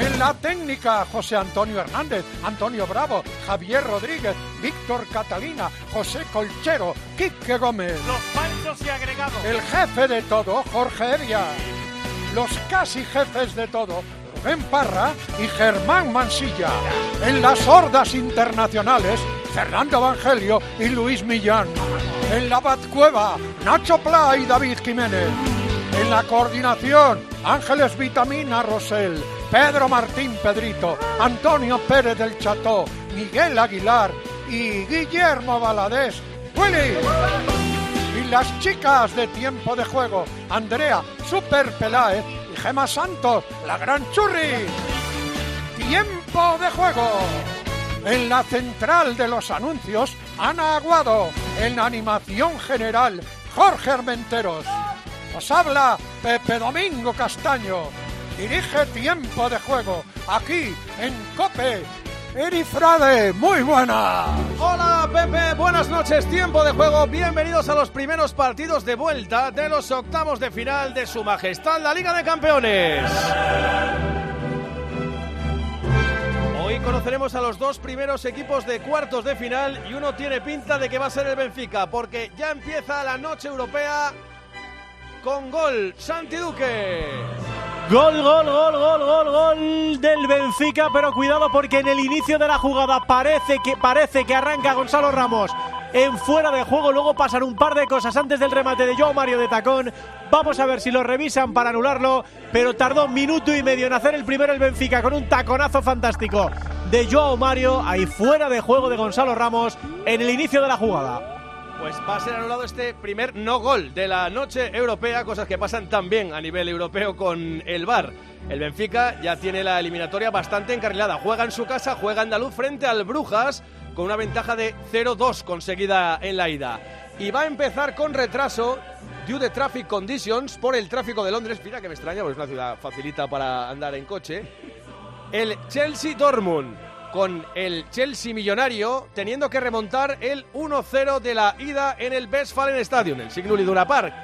En la técnica, José Antonio Hernández, Antonio Bravo, Javier Rodríguez, Víctor Catalina, José Colchero, Quique Gómez. Los panchos y agregados. El jefe de todo, Jorge Evia. Los casi jefes de todo, Rubén Parra y Germán Mansilla. En las hordas internacionales, Fernando Evangelio y Luis Millán. En la Batcueva, Nacho Pla y David Jiménez. En la coordinación, Ángeles Vitamina Rosell, Pedro Martín Pedrito, Antonio Pérez del Cható, Miguel Aguilar y Guillermo Valadés. ¡Willy! Y las chicas de tiempo de juego, Andrea Super Peláez y Gema Santos, la gran churri. Tiempo de juego. En la central de los anuncios, Ana Aguado. En animación general, Jorge Armenteros. Os habla Pepe Domingo Castaño. Dirige tiempo de juego aquí en Cope. Erifrade, muy buena. Hola Pepe, buenas noches, tiempo de juego. Bienvenidos a los primeros partidos de vuelta de los octavos de final de Su Majestad la Liga de Campeones. Hoy conoceremos a los dos primeros equipos de cuartos de final y uno tiene pinta de que va a ser el Benfica porque ya empieza la noche europea con gol Santi Duque. Gol, gol, gol, gol, gol, gol del Benfica, pero cuidado porque en el inicio de la jugada parece que parece que arranca Gonzalo Ramos en fuera de juego, luego pasan un par de cosas antes del remate de Joao Mario de tacón. Vamos a ver si lo revisan para anularlo, pero tardó minuto y medio en hacer el primero el Benfica con un taconazo fantástico de Joao Mario ahí fuera de juego de Gonzalo Ramos en el inicio de la jugada. Pues va a ser anulado este primer no gol de la noche europea, cosas que pasan también a nivel europeo con el VAR. El Benfica ya tiene la eliminatoria bastante encarrilada. Juega en su casa, juega andaluz frente al Brujas con una ventaja de 0-2 conseguida en la ida. Y va a empezar con retraso due to traffic conditions por el tráfico de Londres. Mira que me extraña, porque es una ciudad facilita para andar en coche. El Chelsea Dortmund con el Chelsea millonario teniendo que remontar el 1-0 de la ida en el Westfalen Stadium, el Signal Iduna Park.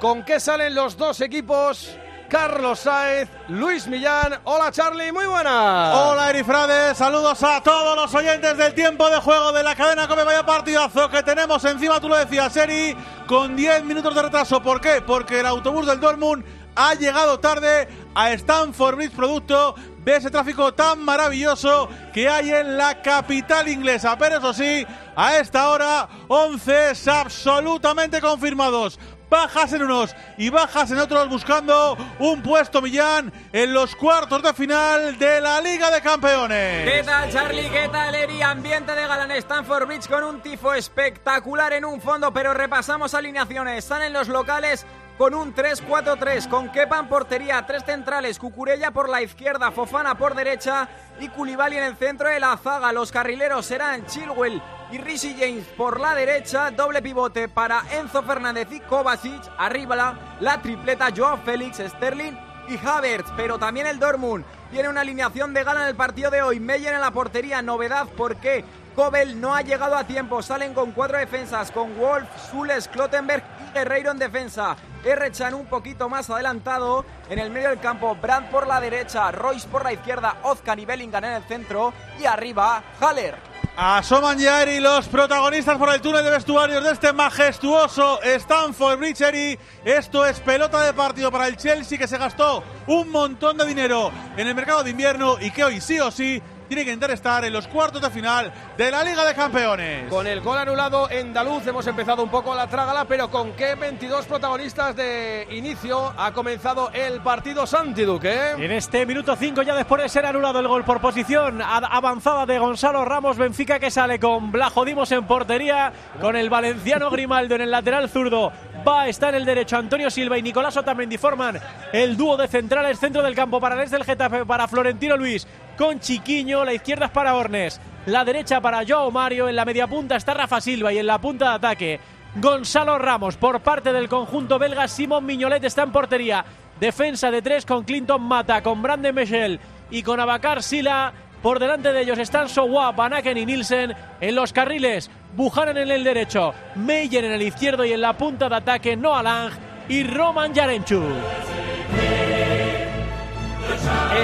¿Con qué salen los dos equipos? Carlos Saez, Luis Millán. Hola Charlie, muy buenas. Hola Erifrade, saludos a todos los oyentes del tiempo de juego de la cadena Come Vaya Partidazo que tenemos encima, tú lo decías, Eri, con 10 minutos de retraso. ¿Por qué? Porque el autobús del Dortmund ha llegado tarde a Stanford Bridge producto de ese tráfico tan maravilloso que hay en la capital inglesa. Pero eso sí, a esta hora 11 absolutamente confirmados. Bajas en unos y bajas en otros buscando un puesto Millán en los cuartos de final de la Liga de Campeones. ¿Qué tal Charlie? ¿Qué tal Eri? Ambiente de gala en Stanford Bridge con un tifo espectacular en un fondo, pero repasamos alineaciones. Están en los locales con un 3-4-3, con Kepa en portería, tres centrales, Cucurella por la izquierda, Fofana por derecha y Koulibaly en el centro de la zaga. Los carrileros serán Chilwell y Rishi James por la derecha, doble pivote para Enzo Fernández y Kovacic, arriba la, la tripleta Joao Félix, Sterling y Havertz, pero también el Dortmund tiene una alineación de gala en el partido de hoy. Meyer en la portería, novedad porque Kobel no ha llegado a tiempo. Salen con cuatro defensas, con Wolf, Zules, Klottenberg y Guerreiro en defensa. Errechan un poquito más adelantado en el medio del campo. Brandt por la derecha, Royce por la izquierda, Ozcan y Bellingham en el centro. Y arriba, Haller. Asoman ya Eri los protagonistas por el túnel de vestuarios de este majestuoso Stanford Eri. Esto es pelota de partido para el Chelsea que se gastó un montón de dinero en el mercado de invierno y que hoy sí o sí tiene que intentar estar en los cuartos de final de la Liga de Campeones. Con el gol anulado andaluz hemos empezado un poco la trágala, pero con qué 22 protagonistas de inicio ha comenzado el partido Santi Duque. En este minuto 5 ya después de ser anulado el gol por posición avanzada de Gonzalo Ramos Benfica que sale con Blajo Dimos en portería, con el valenciano Grimaldo en el lateral zurdo, va a estar el derecho. Antonio Silva y Nicolás Otamendi forman el dúo de centrales centro del campo para el del Getafe, para Florentino Luis con Chiquiño. La izquierda es para Ornes, la derecha para Joao Mario. En la media punta está Rafa Silva y en la punta de ataque Gonzalo Ramos. Por parte del conjunto belga, Simón Miñolet está en portería. Defensa de tres con Clinton Mata, con Brandon Michel y con Abacar Sila. Por delante de ellos están Sowa, Banaken y Nielsen. En los carriles, Buchanan en el derecho, Meyer en el izquierdo y en la punta de ataque Noah Lang y Roman Yarenchu.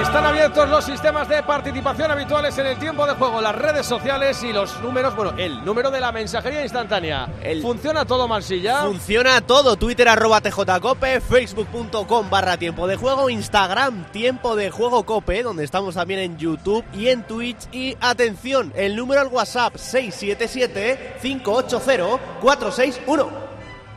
Están abiertos los sistemas de participación habituales en el tiempo de juego, las redes sociales y los números, bueno, el número de la mensajería instantánea. ¿Funciona todo, Marsilla? Funciona todo. Twitter arroba tjcope, facebook.com barra tiempo de juego, Instagram tiempo de juego cope, donde estamos también en YouTube y en Twitch. Y atención, el número al WhatsApp 677 580 461.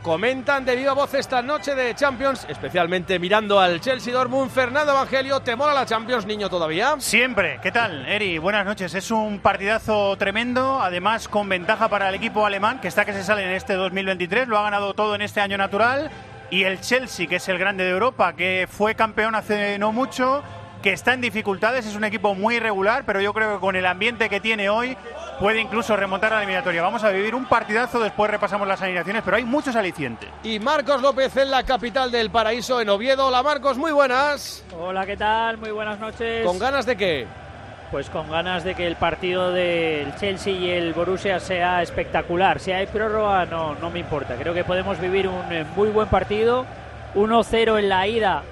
Comentan de viva voz esta noche de Champions, especialmente mirando al Chelsea Dortmund. Fernando Evangelio, ¿te mola la Champions, niño, todavía? Siempre. ¿Qué tal, Eri? Buenas noches. Es un partidazo tremendo, además con ventaja para el equipo alemán, que está que se sale en este 2023. Lo ha ganado todo en este año natural. Y el Chelsea, que es el grande de Europa, que fue campeón hace no mucho, que está en dificultades, es un equipo muy irregular, pero yo creo que con el ambiente que tiene hoy puede incluso remontar a la eliminatoria. Vamos a vivir un partidazo, después repasamos las alineaciones, pero hay muchos alicientes. Y Marcos López en la capital del paraíso, en Oviedo. Hola Marcos, muy buenas. Hola, ¿qué tal? Muy buenas noches. ¿Con ganas de qué? Pues con ganas de que el partido del Chelsea y el Borussia sea espectacular. Si hay prórroga, no, no me importa. Creo que podemos vivir un eh, muy buen partido. 1-0 en la ida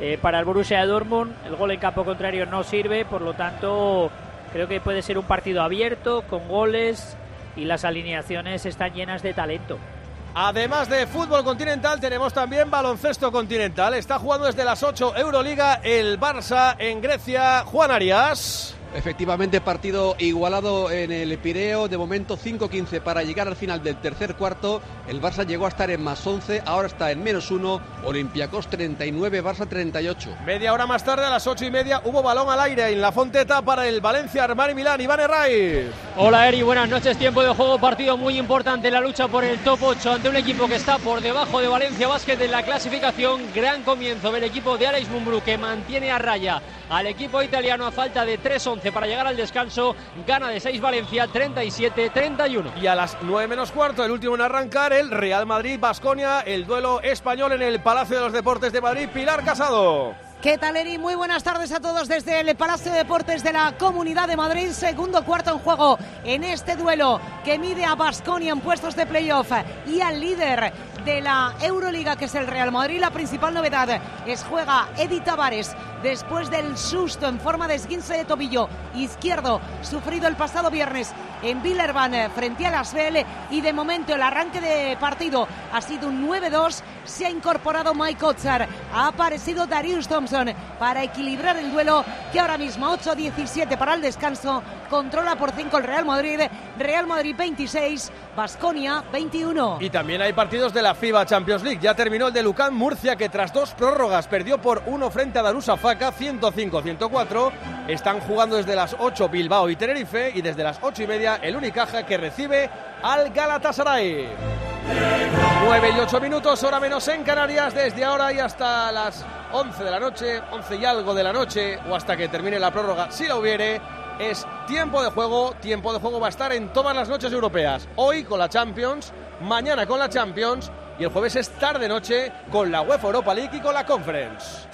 eh, para el Borussia Dortmund. El gol en campo contrario no sirve, por lo tanto creo que puede ser un partido abierto, con goles y las alineaciones están llenas de talento. Además de fútbol continental, tenemos también baloncesto continental. Está jugando desde las 8 Euroliga el Barça en Grecia. Juan Arias. Efectivamente, partido igualado en el Pireo. De momento 5-15 para llegar al final del tercer cuarto. El Barça llegó a estar en más 11, ahora está en menos 1. Olympiacos 39, Barça 38. Media hora más tarde, a las 8 y media, hubo balón al aire en la Fonteta para el Valencia Armani Milán. Iván Herray. Hola Eri, buenas noches. Tiempo de juego, partido muy importante. La lucha por el top 8 ante un equipo que está por debajo de Valencia Basket en la clasificación. Gran comienzo del equipo de Alex Mumbrú que mantiene a raya al equipo italiano a falta de 3-11 para llegar al descanso. Gana de 6 Valencia, 37-31. Y a las 9 menos cuarto, el último en arrancar, el Real Madrid-Basconia, el duelo español en el Palacio de los Deportes de Madrid. Pilar Casado. ¿Qué tal, Eri? Muy buenas tardes a todos desde el Palacio de Deportes de la Comunidad de Madrid. Segundo cuarto en juego en este duelo que mide a Basconia en puestos de playoff y al líder de la Euroliga, que es el Real Madrid. La principal novedad es juega Edi Tavares después del susto en forma de esguince de tobillo izquierdo sufrido el pasado viernes en Villerban frente a las BL y de momento el arranque de partido ha sido un 9-2. Se ha incorporado Mike Otzar, ha aparecido Darius Thompson para equilibrar el duelo que ahora mismo 8-17 para el descanso controla por 5 el Real Madrid. Real Madrid 26, Basconia 21. Y también hay partidos de la FIBA Champions League. Ya terminó el de Lucán Murcia, que tras dos prórrogas perdió por uno frente a Darussa Faca, 105-104. Están jugando desde las 8 Bilbao y Tenerife, y desde las 8 y media el Unicaja que recibe al Galatasaray. 9 y 8 minutos, hora menos en Canarias, desde ahora y hasta las 11 de la noche, 11 y algo de la noche, o hasta que termine la prórroga, si la hubiere es tiempo de juego. Tiempo de juego va a estar en todas las noches europeas. Hoy con la Champions, mañana con la Champions y el jueves es tarde-noche con la UEFA Europa League y con la Conference.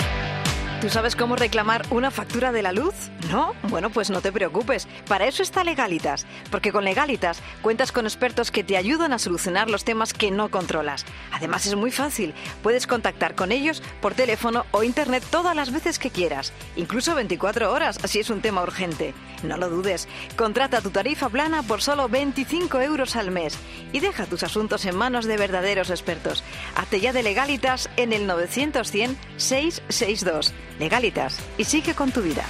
¿Tú sabes cómo reclamar una factura de la luz? ¿No? Bueno, pues no te preocupes. Para eso está Legalitas. Porque con Legalitas cuentas con expertos que te ayudan a solucionar los temas que no controlas. Además es muy fácil. Puedes contactar con ellos por teléfono o internet todas las veces que quieras. Incluso 24 horas si es un tema urgente. No lo dudes. Contrata tu tarifa plana por solo 25 euros al mes. Y deja tus asuntos en manos de verdaderos expertos. Hazte ya de Legalitas en el 900 100 662 legalitas y sigue con tu vida.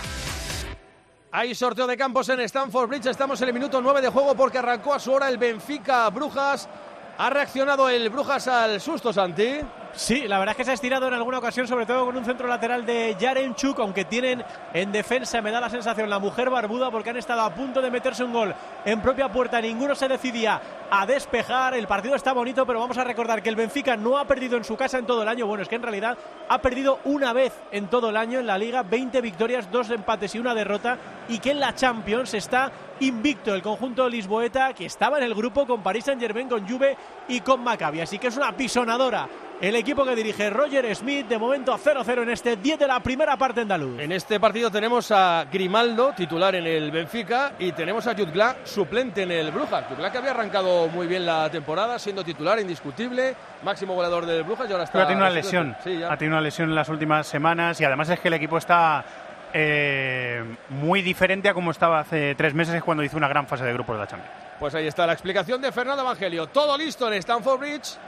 Hay sorteo de campos en Stanford Bridge. Estamos en el minuto 9 de juego porque arrancó a su hora el Benfica Brujas. Ha reaccionado el Brujas al susto, Santi. Sí, la verdad es que se ha estirado en alguna ocasión, sobre todo con un centro lateral de Yarenchuk, aunque tienen en defensa, me da la sensación, la mujer barbuda, porque han estado a punto de meterse un gol en propia puerta. Ninguno se decidía a despejar. El partido está bonito, pero vamos a recordar que el Benfica no ha perdido en su casa en todo el año. Bueno, es que en realidad ha perdido una vez en todo el año en la liga, 20 victorias, dos empates y una derrota, y que en la Champions está invicto el conjunto lisboeta, que estaba en el grupo con Paris Saint-Germain, con Juve y con Maccabi. Así que es una pisonadora el equipo que dirige Roger Smith, de momento a 0-0 en este 10 de la primera parte andaluz. En este partido tenemos a Grimaldo, titular en el Benfica, y tenemos a Jutgla, suplente en el Brujas. Jutgla que había arrancado muy bien la temporada, siendo titular indiscutible, máximo goleador del Brujas y ahora está... Pero ha tenido una lesión, ha tenido una lesión en las últimas semanas y además es que el equipo está eh, muy diferente a como estaba hace tres meses cuando hizo una gran fase de grupos de la Champions. Pues ahí está la explicación de Fernando Evangelio. Todo listo en Stamford Bridge.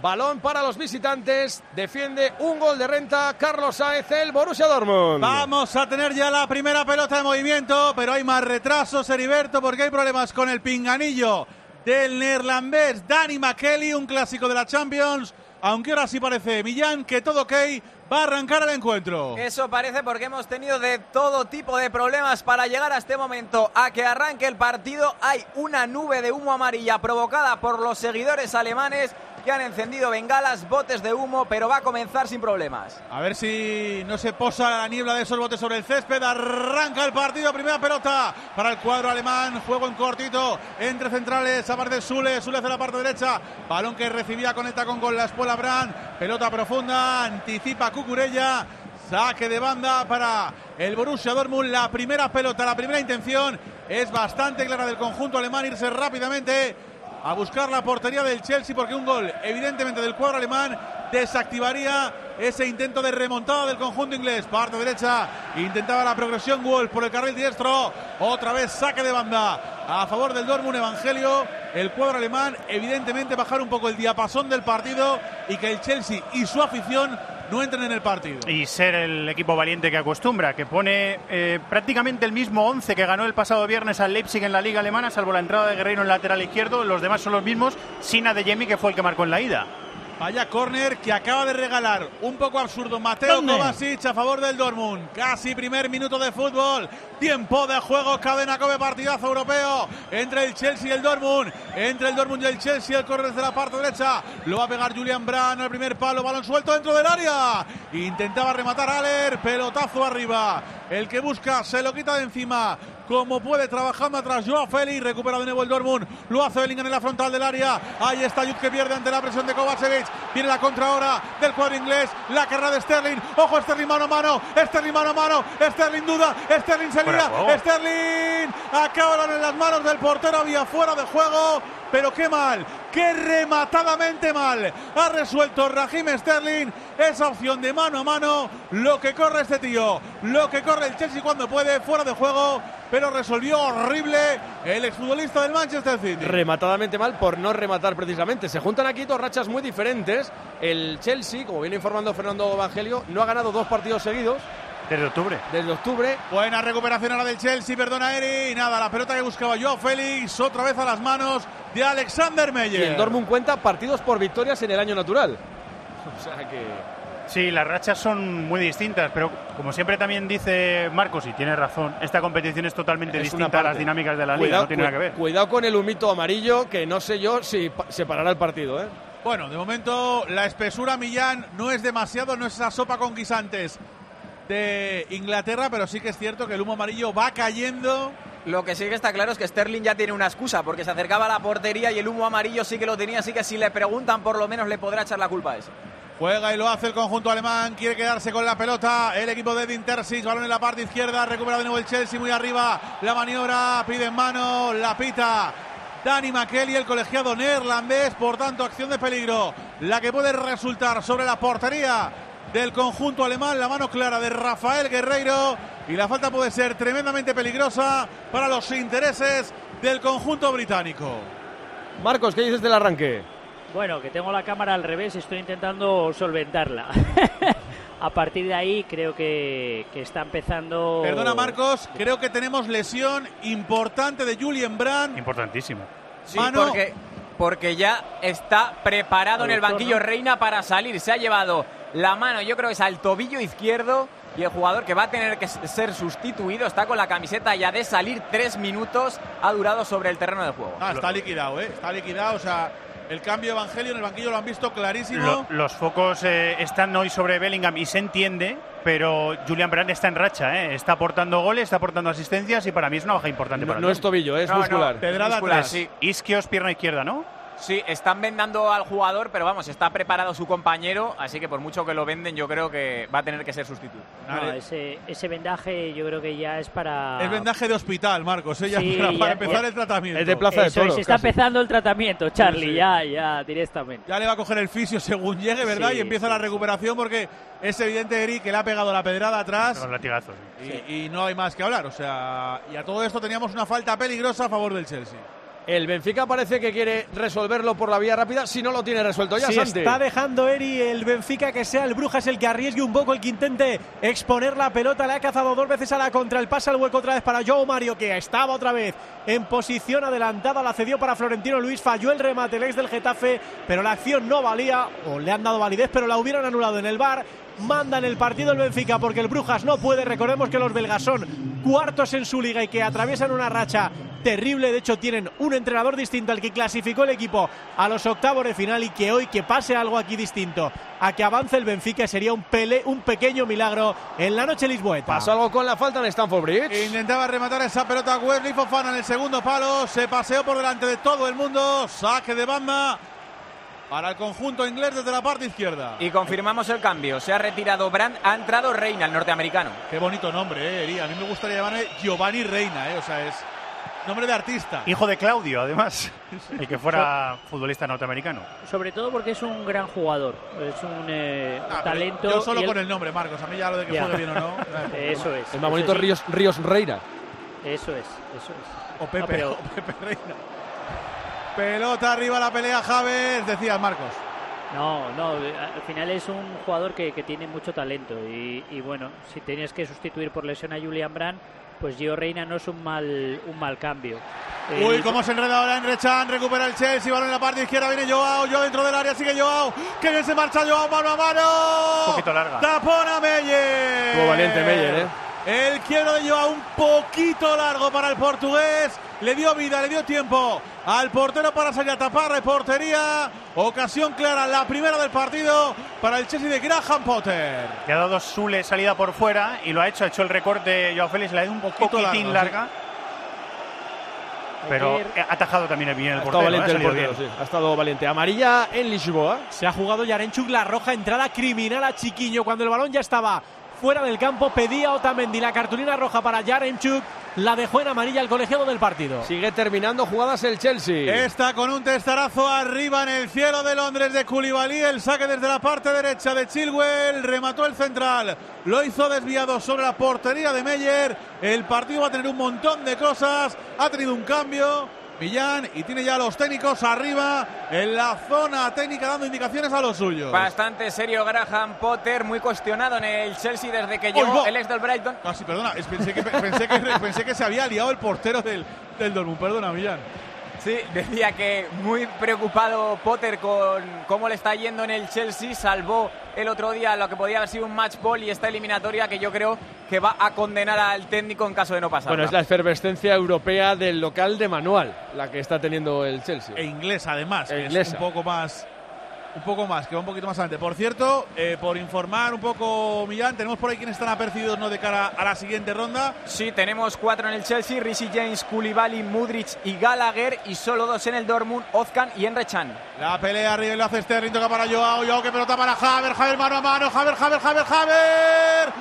Balón para los visitantes. Defiende un gol de renta. Carlos Saez, el Borussia Dortmund. Vamos a tener ya la primera pelota de movimiento, pero hay más retrasos, Heriberto, porque hay problemas con el pinganillo del neerlandés Danny McKelly, un clásico de la Champions. Aunque ahora sí parece, Millán, que todo ok, va a arrancar el encuentro. Eso parece porque hemos tenido de todo tipo de problemas para llegar a este momento, a que arranque el partido. Hay una nube de humo amarilla provocada por los seguidores alemanes que han encendido bengalas, botes de humo, pero va a comenzar sin problemas. A ver si no se posa la niebla de esos botes sobre el césped. Arranca el partido, primera pelota para el cuadro alemán. Juego en cortito entre centrales. Aparece Sule, Sule hacia la parte derecha. Balón que recibía, conecta con gol la espuela Brand. Pelota profunda, anticipa Cucurella. Saque de banda para el Borussia Dortmund. La primera pelota, la primera intención es bastante clara del conjunto alemán. Irse rápidamente a buscar la portería del Chelsea porque un gol evidentemente del cuadro alemán desactivaría ese intento de remontada del conjunto inglés. Parte derecha, intentaba la progresión Wolf por el carril diestro. Otra vez saque de banda a favor del Dortmund Evangelio. El cuadro alemán, evidentemente, bajar un poco el diapasón del partido y que el Chelsea y su afición no entren en el partido. Y ser el equipo valiente que acostumbra, que pone eh, prácticamente el mismo 11 que ganó el pasado viernes al Leipzig en la liga alemana, salvo la entrada de Guerreiro en lateral izquierdo, los demás son los mismos, sin Adeyemi que fue el que marcó en la ida. Vaya córner que acaba de regalar un poco absurdo Mateo Kovacic a favor del Dortmund. Casi primer minuto de fútbol. Tiempo de juego, cadena come partidazo europeo entre el Chelsea y el Dortmund. Entre el Dortmund y el Chelsea, el córner desde la parte derecha. Lo va a pegar Julian Brand al primer palo, balón suelto dentro del área. Intentaba rematar Aller, pelotazo arriba. El que busca se lo quita de encima como puede, trabajando atrás Joao Félix, recupera de nuevo el Dortmund, lo hace Bellingham en la frontal del área, ahí está Yud que pierde ante la presión de Kovacevic, viene la contra ahora del cuadro inglés, la carrera de Sterling, ojo Sterling mano a mano, Sterling mano a mano, Sterling duda, Sterling se lía, Sterling acaban en las manos del portero, había fuera de juego, pero qué mal, qué rematadamente mal. Ha resuelto Raheem Sterling esa opción de mano a mano, lo que corre este tío, lo que corre el Chelsea cuando puede, fuera de juego, pero resolvió horrible el exfutbolista del Manchester City. Rematadamente mal por no rematar precisamente. Se juntan aquí dos rachas muy diferentes. El Chelsea, como viene informando Fernando Evangelio, no ha ganado dos partidos seguidos. Desde octubre. Desde octubre. Buena recuperación ahora del Chelsea, perdona Eri. Y nada, la pelota que buscaba yo, Félix, otra vez a las manos de Alexander Meyer. Y el Dortmund cuenta partidos por victorias en el año natural. O sea que. Sí, las rachas son muy distintas, pero como siempre también dice Marcos, y tiene razón, esta competición es totalmente distinta a las dinámicas de la liga, no tiene nada que ver. Cuidado con el humito amarillo, que no sé yo si se parará el partido, ¿eh? Bueno, de momento la espesura Millán no es demasiado, no es esa sopa con guisantes de Inglaterra, pero sí que es cierto que el humo amarillo va cayendo. Lo que sí que está claro es que Sterling ya tiene una excusa, porque se acercaba a la portería y el humo amarillo sí que lo tenía, así que si le preguntan por lo menos le podrá echar la culpa a eso. Juega y lo hace el conjunto alemán. Quiere quedarse con la pelota. El equipo de Dintersis. Balón en la parte izquierda. Recupera de nuevo el Chelsea muy arriba. La maniobra. Pide en mano. La pita. Dani McKelly, el colegiado neerlandés. Por tanto, acción de peligro. La que puede resultar sobre la portería del conjunto alemán. La mano clara de Rafael Guerreiro. Y la falta puede ser tremendamente peligrosa para los intereses del conjunto británico. Marcos, ¿qué dices del arranque? Bueno, que tengo la cámara al revés y estoy intentando solventarla. a partir de ahí creo que, que, está empezando. Perdona, Marcos, creo que tenemos lesión importante de Julien Brand. Importantísima. Sí, porque porque ya está preparado en el banquillo ¿no? Reina para salir. Se ha llevado la mano, yo creo que es al tobillo izquierdo. Y el jugador que va a tener que ser sustituido está con la camiseta ya de salir tres minutos. Ha durado sobre el terreno de juego. Ah, está liquidado, ¿eh? Está liquidado, o sea, el cambio de Evangelio en el banquillo lo han visto clarísimo. Lo- los focos eh, están hoy sobre Bellingham y se entiende, pero Julian Brand está en racha, ¿eh? está aportando goles, está aportando asistencias y para mí es una baja importante. No, para no es tobillo, es No, no, muscular. Pedrada Muscular, atrás. sí. Isquios, pierna izquierda, ¿no? Sí, están vendando al jugador, pero vamos, está preparado su compañero, así que por mucho que lo venden, yo creo que va a tener que ser sustituido. No, Vale. ese, ese vendaje yo creo que ya es para. Es vendaje de hospital, Marcos, ¿eh? Ya Sí, para, empezar ya- el tratamiento. Es de Plaza de Eso Toros, está casi. empezando el tratamiento, Charlie, Sí, sí. ya, ya, directamente. Ya le va a coger el fisio según llegue, ¿verdad? Sí, y empieza sí, la recuperación porque es evidente, Eric, que le ha pegado la pedrada atrás Con latigazos. y, y no hay más que hablar. O sea, y a todo esto teníamos una falta peligrosa a favor del Chelsea. El Benfica parece que quiere resolverlo por la vía rápida, si no lo tiene resuelto ya, Santi. está dejando Eri el Benfica que sea el Brujas el que arriesgue un poco, el que intente exponer la pelota. Le ha cazado dos veces a la contra. El pase al hueco otra vez para Joe Mario, que estaba otra vez en posición adelantada. La cedió para Florentino Luis. Falló el remate, el ex del Getafe, pero la acción no valía, o le han dado validez, pero la hubieran anulado en el bar. Manda en el partido el Benfica porque el Brujas no puede. Recordemos que los belgas son cuartos en su liga y que atraviesan una racha terrible. De hecho, tienen un entrenador distinto al que clasificó el equipo a los octavos de final y que hoy que pase algo aquí distinto a que avance el Benfica sería un, pele, un pequeño milagro en la noche lisboeta. Pasó algo con la falta en Stamford Bridge. Intentaba rematar esa pelota Wesley Fofana en el segundo palo. Se paseó por delante de todo el mundo. Saque de banda para el conjunto inglés desde la parte izquierda. Y confirmamos el cambio. Se ha retirado Brand, ha entrado Reina, el norteamericano. Qué bonito nombre, eh, Eri. A mí me gustaría llamarme Giovanni Reina, eh. O sea, es nombre de artista. Hijo de Claudio, además, el que fuera futbolista norteamericano. Sobre todo porque es un gran jugador, es un eh, Ah, talento. Yo solo él- con el nombre, Marcos. A mí ya lo de que juegue bien o no. Eso es. El más bonito. Ríos, Ríos Reira. Eso es, eso es. O Pepe, No, pero- o Pepe Reina. Pelota arriba la pelea Javes, decías Marcos. No, no, eh, al final es un jugador que, que tiene mucho talento y, y bueno, si tenías que sustituir por lesión a Julian Brand, pues Gio Reina no es un mal, un mal cambio. Eh, Uy, cómo se enreda ahora en Rechan, recupera el Chelsea, balón en la parte izquierda, viene Joao, Joao dentro del área, sigue Joao, que bien se marcha Joao, mano a mano. Un poquito larga. Tapón a Meyer. Estuvo valiente Meyer, ¿eh? El quiebro de Joao un poquito largo para el portugués. Le dio vida, le dio tiempo al portero para salir a tapar reportería. Ocasión clara, la primera del partido para el Chelsea de Graham Potter. Le ha dado Sule salida por fuera y lo ha hecho. Ha hecho el recorte Joao Félix, le ha dado un Poquito poquitín largo, larga. Pero ha atajado también el bien el Ha portero. estado valiente ha el portero, bien. sí. Ha estado valiente. Amarilla en Lisboa. Se ha jugado Yarenchuk la roja, entrada criminal a Chiquiño cuando el balón ya estaba fuera del campo. Pedía Otamendi la cartulina roja para Yarenchuk, la dejó en amarilla el colegiado del partido. Sigue terminando jugadas el Chelsea. Está con un testarazo arriba en el cielo de Londres de Koulibaly. El saque desde la parte derecha de Chilwell. Remató el central. Lo hizo desviado sobre la portería de Meyer. El partido va a tener un montón de cosas. Ha tenido un cambio. Millán y tiene ya a los técnicos arriba en la zona técnica dando indicaciones a los suyos. Bastante serio Graham Potter, muy cuestionado en el Chelsea desde que ¡Oy, llegó el ex del Brighton. Casi, perdona, es- pensé que, pensé, que, pensé que se había liado el portero del, del Dortmund. Perdona, Millán. Sí, decía que muy preocupado Potter con cómo le está yendo en el Chelsea. Salvó el otro día lo que podía haber sido un match ball y esta eliminatoria que yo creo que va a condenar al técnico en caso de no pasar. Bueno, es la efervescencia europea del local de manual, la que está teniendo el Chelsea. E inglesa, además. E que es un poco más. Un poco más, que va un poquito más adelante. Por cierto, eh, por informar un poco, Millán, tenemos por ahí quienes están apercibidos ¿no? de cara a la siguiente ronda. Sí, tenemos cuatro en el Chelsea, Rishi James, Koulibaly, Mudrich y Gallagher y solo dos en el Dortmund, Ozcan y Emre Can. La pelea arriba y lo hace Sterling, toca para Joao, Joao que pelota para Javer, Javer mano a mano, Javer, Javer, Javer, Javer,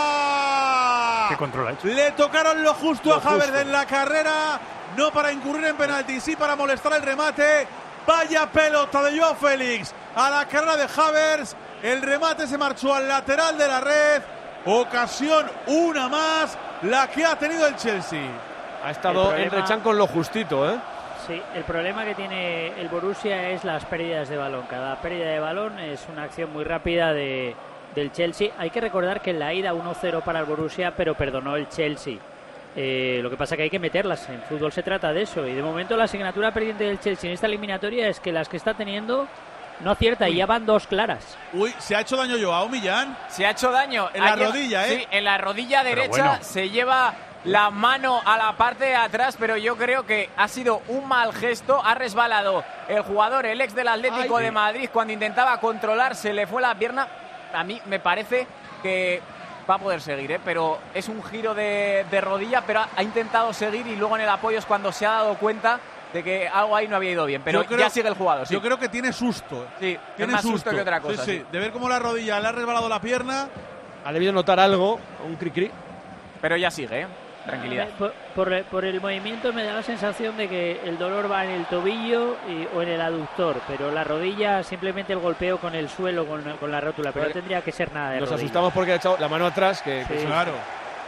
fuera. ¿Qué control ha hecho? Le tocaron lo justo Lo a Javer justo. en la carrera, no para incurrir en penalti, sí para molestar el remate. Vaya pelota de Joao Félix a la carrera de Havers. El remate se marchó al lateral de la red. Ocasión una más, la que ha tenido el Chelsea. Ha estado El en problema- con lo justito, ¿eh? Sí, el problema que tiene el Borussia es las pérdidas de balón. Cada pérdida de balón es una acción muy rápida de, del Chelsea. Hay que recordar que en la ida 1-0 para el Borussia, pero perdonó el Chelsea. Eh, lo que pasa que hay que meterlas. En fútbol se trata de eso. Y de momento la asignatura pendiente del Chelsea en esta eliminatoria es que las que está teniendo no acierta y ya van dos claras. Uy, se ha hecho daño Joao Millán. Se ha hecho daño. En la rodilla, ¿eh? Sí, en la rodilla derecha bueno. se lleva la mano a la parte de atrás, pero yo creo que ha sido un mal gesto. Ha resbalado el jugador, el ex del Atlético Ay. de Madrid, cuando intentaba controlarse, le fue la pierna. A mí me parece que va a poder seguir, ¿eh? pero es un giro de, de rodilla, pero ha, ha intentado seguir y luego en el apoyo es cuando se ha dado cuenta de que algo ahí no había ido bien. Pero creo- ya sigue el jugador. Sí, Yo creo que tiene susto. Sí, Tiene más susto que otra cosa. Sí, sí. sí. De ver cómo la rodilla le ha resbalado la pierna. Ha debido notar algo, un cri-cri. Pero ya sigue, ¿eh? Tranquilidad. Por, por- por el movimiento me da la sensación de que el dolor va en el tobillo y- o en el aductor, pero la rodilla simplemente el golpeo con el suelo, con, con la rótula, pero no tendría que ser nada de Nos rodilla. asustamos porque ha echado la mano atrás, que, que Sí. es Claro.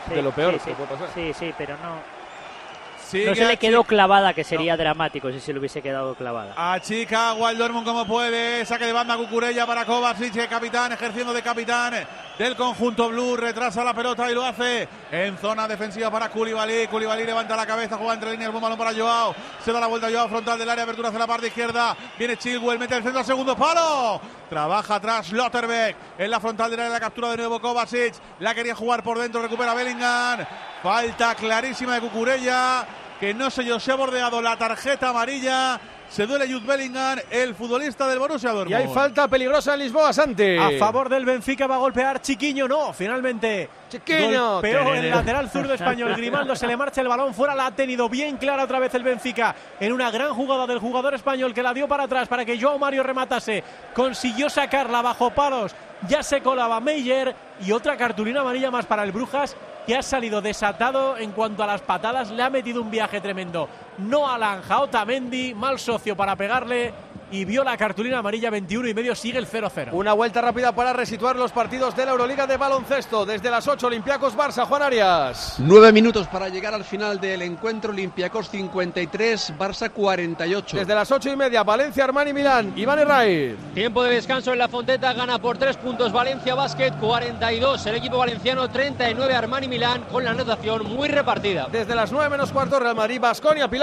Sí, de lo peor sí, que sí. puede pasar. Sí, sí, pero no. Sigue No se le quedó clavada, que sería dramático si se le hubiese quedado clavada. Achica Waldormund como puede. Saque de banda Cucurella para Kovacic, el capitán, ejerciendo de capitán del conjunto blue. Retrasa la pelota y lo hace en zona defensiva para Koulibaly. Koulibaly levanta la cabeza, juega entre líneas, buen balón para Joao. Se da la vuelta Joao frontal del área, abertura hacia la parte izquierda. Viene Chilwell, mete el centro al segundo palo. Trabaja atrás Lotterbeck en la frontal del área, la captura de nuevo Kovacic. La quería jugar por dentro, recupera Bellingham. Falta clarísima de Cucurella que no se se ha bordeado la tarjeta amarilla. Se duele Jude Bellingham, el futbolista del Borussia Y Dortmund. hay falta peligrosa en Lisboa, Santi. A favor del Benfica va a golpear Chiquiño, no, finalmente. Chiquiño. Golpeó el lateral zurdo español. Grimaldo se le marcha el balón fuera, la ha tenido bien clara otra vez el Benfica en una gran jugada del jugador español que la dio para atrás para que Joao Mario rematase. Consiguió sacarla bajo palos. Ya se colaba Meyer y otra cartulina amarilla más para el Brujas que ha salido desatado en cuanto a las patadas. Le ha metido un viaje tremendo. No Alanja, Otamendi, mal socio para pegarle y vio la cartulina amarilla 21 y medio. Sigue el 0-0. Una vuelta rápida para resituar los partidos de la Euroliga de baloncesto. Desde las 8, Olympiacos Barça, Juan Arias. Nueve minutos para llegar al final del encuentro. Olympiacos 53, Barça 48. Desde las 8 y media, Valencia, Armani, Milán. Iván Herraiz. Tiempo de descanso en la Fonteta, gana por tres puntos Valencia Basket 42, el equipo valenciano 39 Armani Milán con la anotación muy repartida. Desde las 9 menos cuarto, Real Madrid, Basconia, Pilar.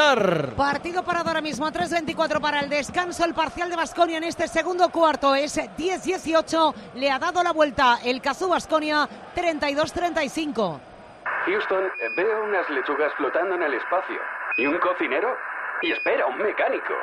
Partido parado ahora mismo, 3.24 para el descanso. El parcial de Basconia en este segundo cuarto es 10-18. Le ha dado la vuelta el Cazú Basconia 32-35. Houston, eh, veo unas lechugas flotando en el espacio. ¿Y un cocinero? Y espera, un mecánico.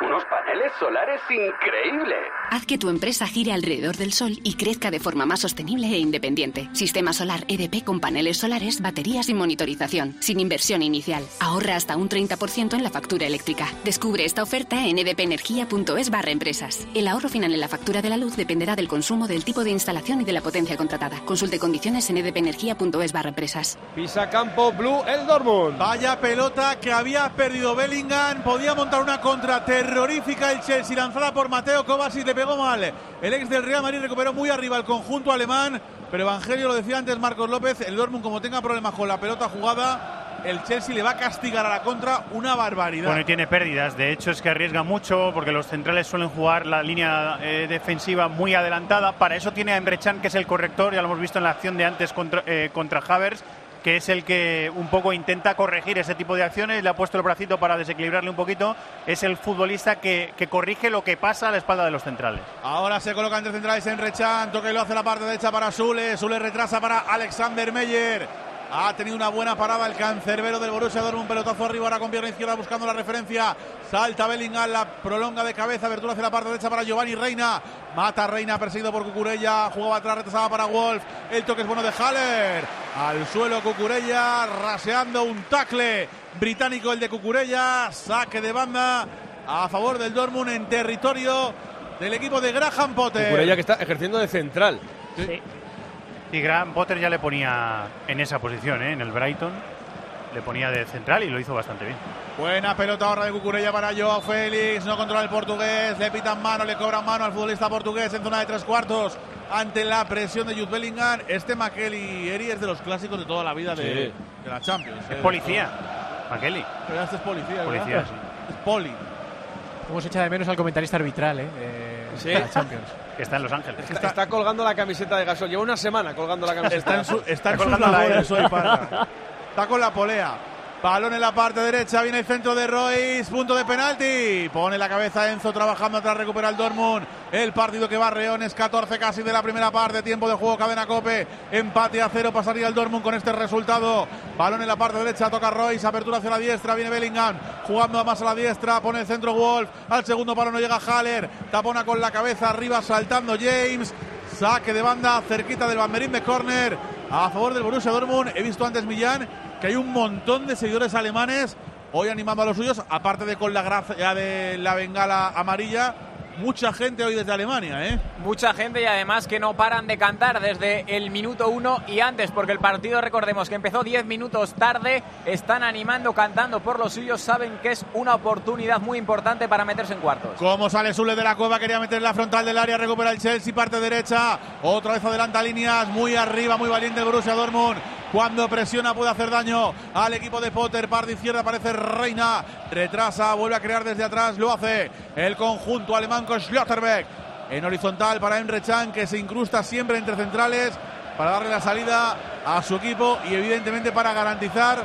Unos paneles solares increíbles. Haz que tu empresa gire alrededor del sol y crezca de forma más sostenible e independiente. Sistema solar EDP con paneles solares, baterías y monitorización, sin inversión inicial. Ahorra hasta un 30% en la factura eléctrica. Descubre esta oferta en edpenergia.es barra empresas. El ahorro final en la factura de la luz dependerá del consumo, del tipo de instalación y de la potencia contratada. Consulte condiciones en edpenergia.es barra empresas. Pisa campo, Blue, el Dortmund. Vaya pelota que había perdido Bellingham. Podía montar una contra terrorífica el Chelsea, lanzada por Mateo Kovacic. Le pegó mal. El ex del Real Madrid recuperó muy arriba el conjunto alemán. Pero Evangelio lo decía antes Marcos López. El Dortmund, como tenga problemas con la pelota jugada, el Chelsea le va a castigar a la contra una barbaridad. Bueno, y tiene pérdidas. De hecho, es que arriesga mucho porque los centrales suelen jugar la línea eh, defensiva muy adelantada. Para eso tiene a Emre que es el corrector. Ya lo hemos visto en la acción de antes contra, eh, contra Havers, que es el que un poco intenta corregir ese tipo de acciones. Le ha puesto el bracito para desequilibrarle un poquito. Es el futbolista que, que corrige lo que pasa a la espalda de los centrales. Ahora se coloca entre centrales en Rechan, toque lo hace la parte derecha para Sule, Sule retrasa para Alexander Meyer. Ha tenido una buena parada el cancerbero del Borussia Dortmund, un pelotazo arriba ahora con pierna izquierda buscando la referencia. Salta Bellingham, la prolonga de cabeza, abertura hacia la parte derecha para Giovanni Reina. Mata Reina, perseguido por Cucurella, jugaba atrás, retrasaba para Wolf. El toque es bueno de Haller. Al suelo Cucurella, raseando un tackle británico el de Cucurella. Saque de banda a favor del Dortmund en territorio del equipo de Graham Potter. Cucurella que está ejerciendo de central. Sí. Y Graham Potter ya le ponía en esa posición, ¿eh? en el Brighton. Le ponía de central y lo hizo bastante bien. Buena pelota ahora de Cucurella para Joao Félix. No controla el portugués. Le pitan mano, le cobran mano al futbolista portugués en zona de tres cuartos. Ante la presión de Jude Bellingham. Este Makeli Eri es de los clásicos de toda la vida de, Sí. de la Champions. Es eh. policía, Makeli. Pero este es policía. Policía, sí. Es poli. Cómo se echa de menos al comentarista arbitral, ¿eh? De- Sí. de la Champions. Que está en Los Ángeles. Está, está colgando la camiseta de Gasol. Lleva una semana colgando la camiseta. Está en, su, está en sus colgando la labores aire. hoy, Parra. está con la polea. Balón en la parte derecha, viene el centro de Royce, punto de penalti. Pone la cabeza Enzo trabajando atrás, recupera el Dortmund. El partido que va a Reones, 14 casi de la primera parte, tiempo de juego, cadena cope. Empate a cero, pasaría el Dortmund con este resultado. Balón en la parte derecha, toca Royce, apertura hacia la diestra, viene Bellingham, jugando más a la diestra, pone el centro Wolf. Al segundo palo no llega Haller, tapona con la cabeza arriba, saltando James. Saque de banda, cerquita del banderín de córner a favor del Borussia Dortmund. He visto antes Millán que hay un montón de seguidores alemanes hoy animando a los suyos, aparte de con la gracia de la bengala amarilla. Mucha gente hoy desde Alemania, ¿eh? Mucha gente y además que no paran de cantar desde el minuto uno y antes, porque el partido, recordemos que empezó 10 minutos tarde, están animando, cantando por los suyos, saben que es una oportunidad muy importante para meterse en cuartos. Como sale Sule de la cueva, quería meter la frontal del área, recupera el Chelsea, parte derecha, otra vez adelanta líneas, muy arriba, muy valiente el Borussia Dortmund. Cuando presiona puede hacer daño al equipo de Potter. Parte izquierda aparece Reina. Retrasa, vuelve a crear desde atrás. Lo hace el conjunto alemán con Schlotterbeck. En horizontal para Emre Chan que se incrusta siempre entre centrales para darle la salida a su equipo y evidentemente para garantizar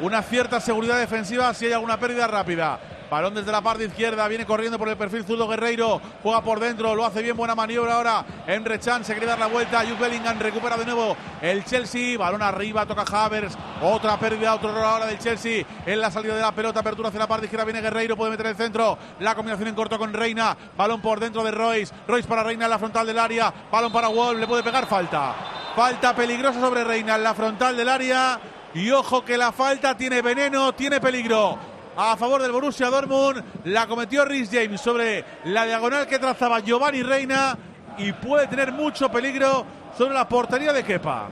una cierta seguridad defensiva si hay alguna pérdida rápida. Balón desde la parte izquierda, viene corriendo por el perfil zurdo Guerreiro, juega por dentro, lo hace bien, buena maniobra ahora. Emre Chan se quiere dar la vuelta, Jude Bellingham recupera de nuevo el Chelsea, balón arriba, toca Havers, otra pérdida, otro error ahora del Chelsea en la salida de la pelota, apertura hacia la parte izquierda, viene Guerreiro, puede meter el centro, la combinación en corto con Reina, balón por dentro de Royce, Royce para Reina en la frontal del área, balón para Wolf, le puede pegar falta. Falta peligrosa sobre Reina en la frontal del área. Y ojo que la falta tiene veneno, tiene peligro a favor del Borussia Dortmund. La cometió Rhys James sobre la diagonal que trazaba Giovanni Reina y puede tener mucho peligro sobre la portería de Kepa.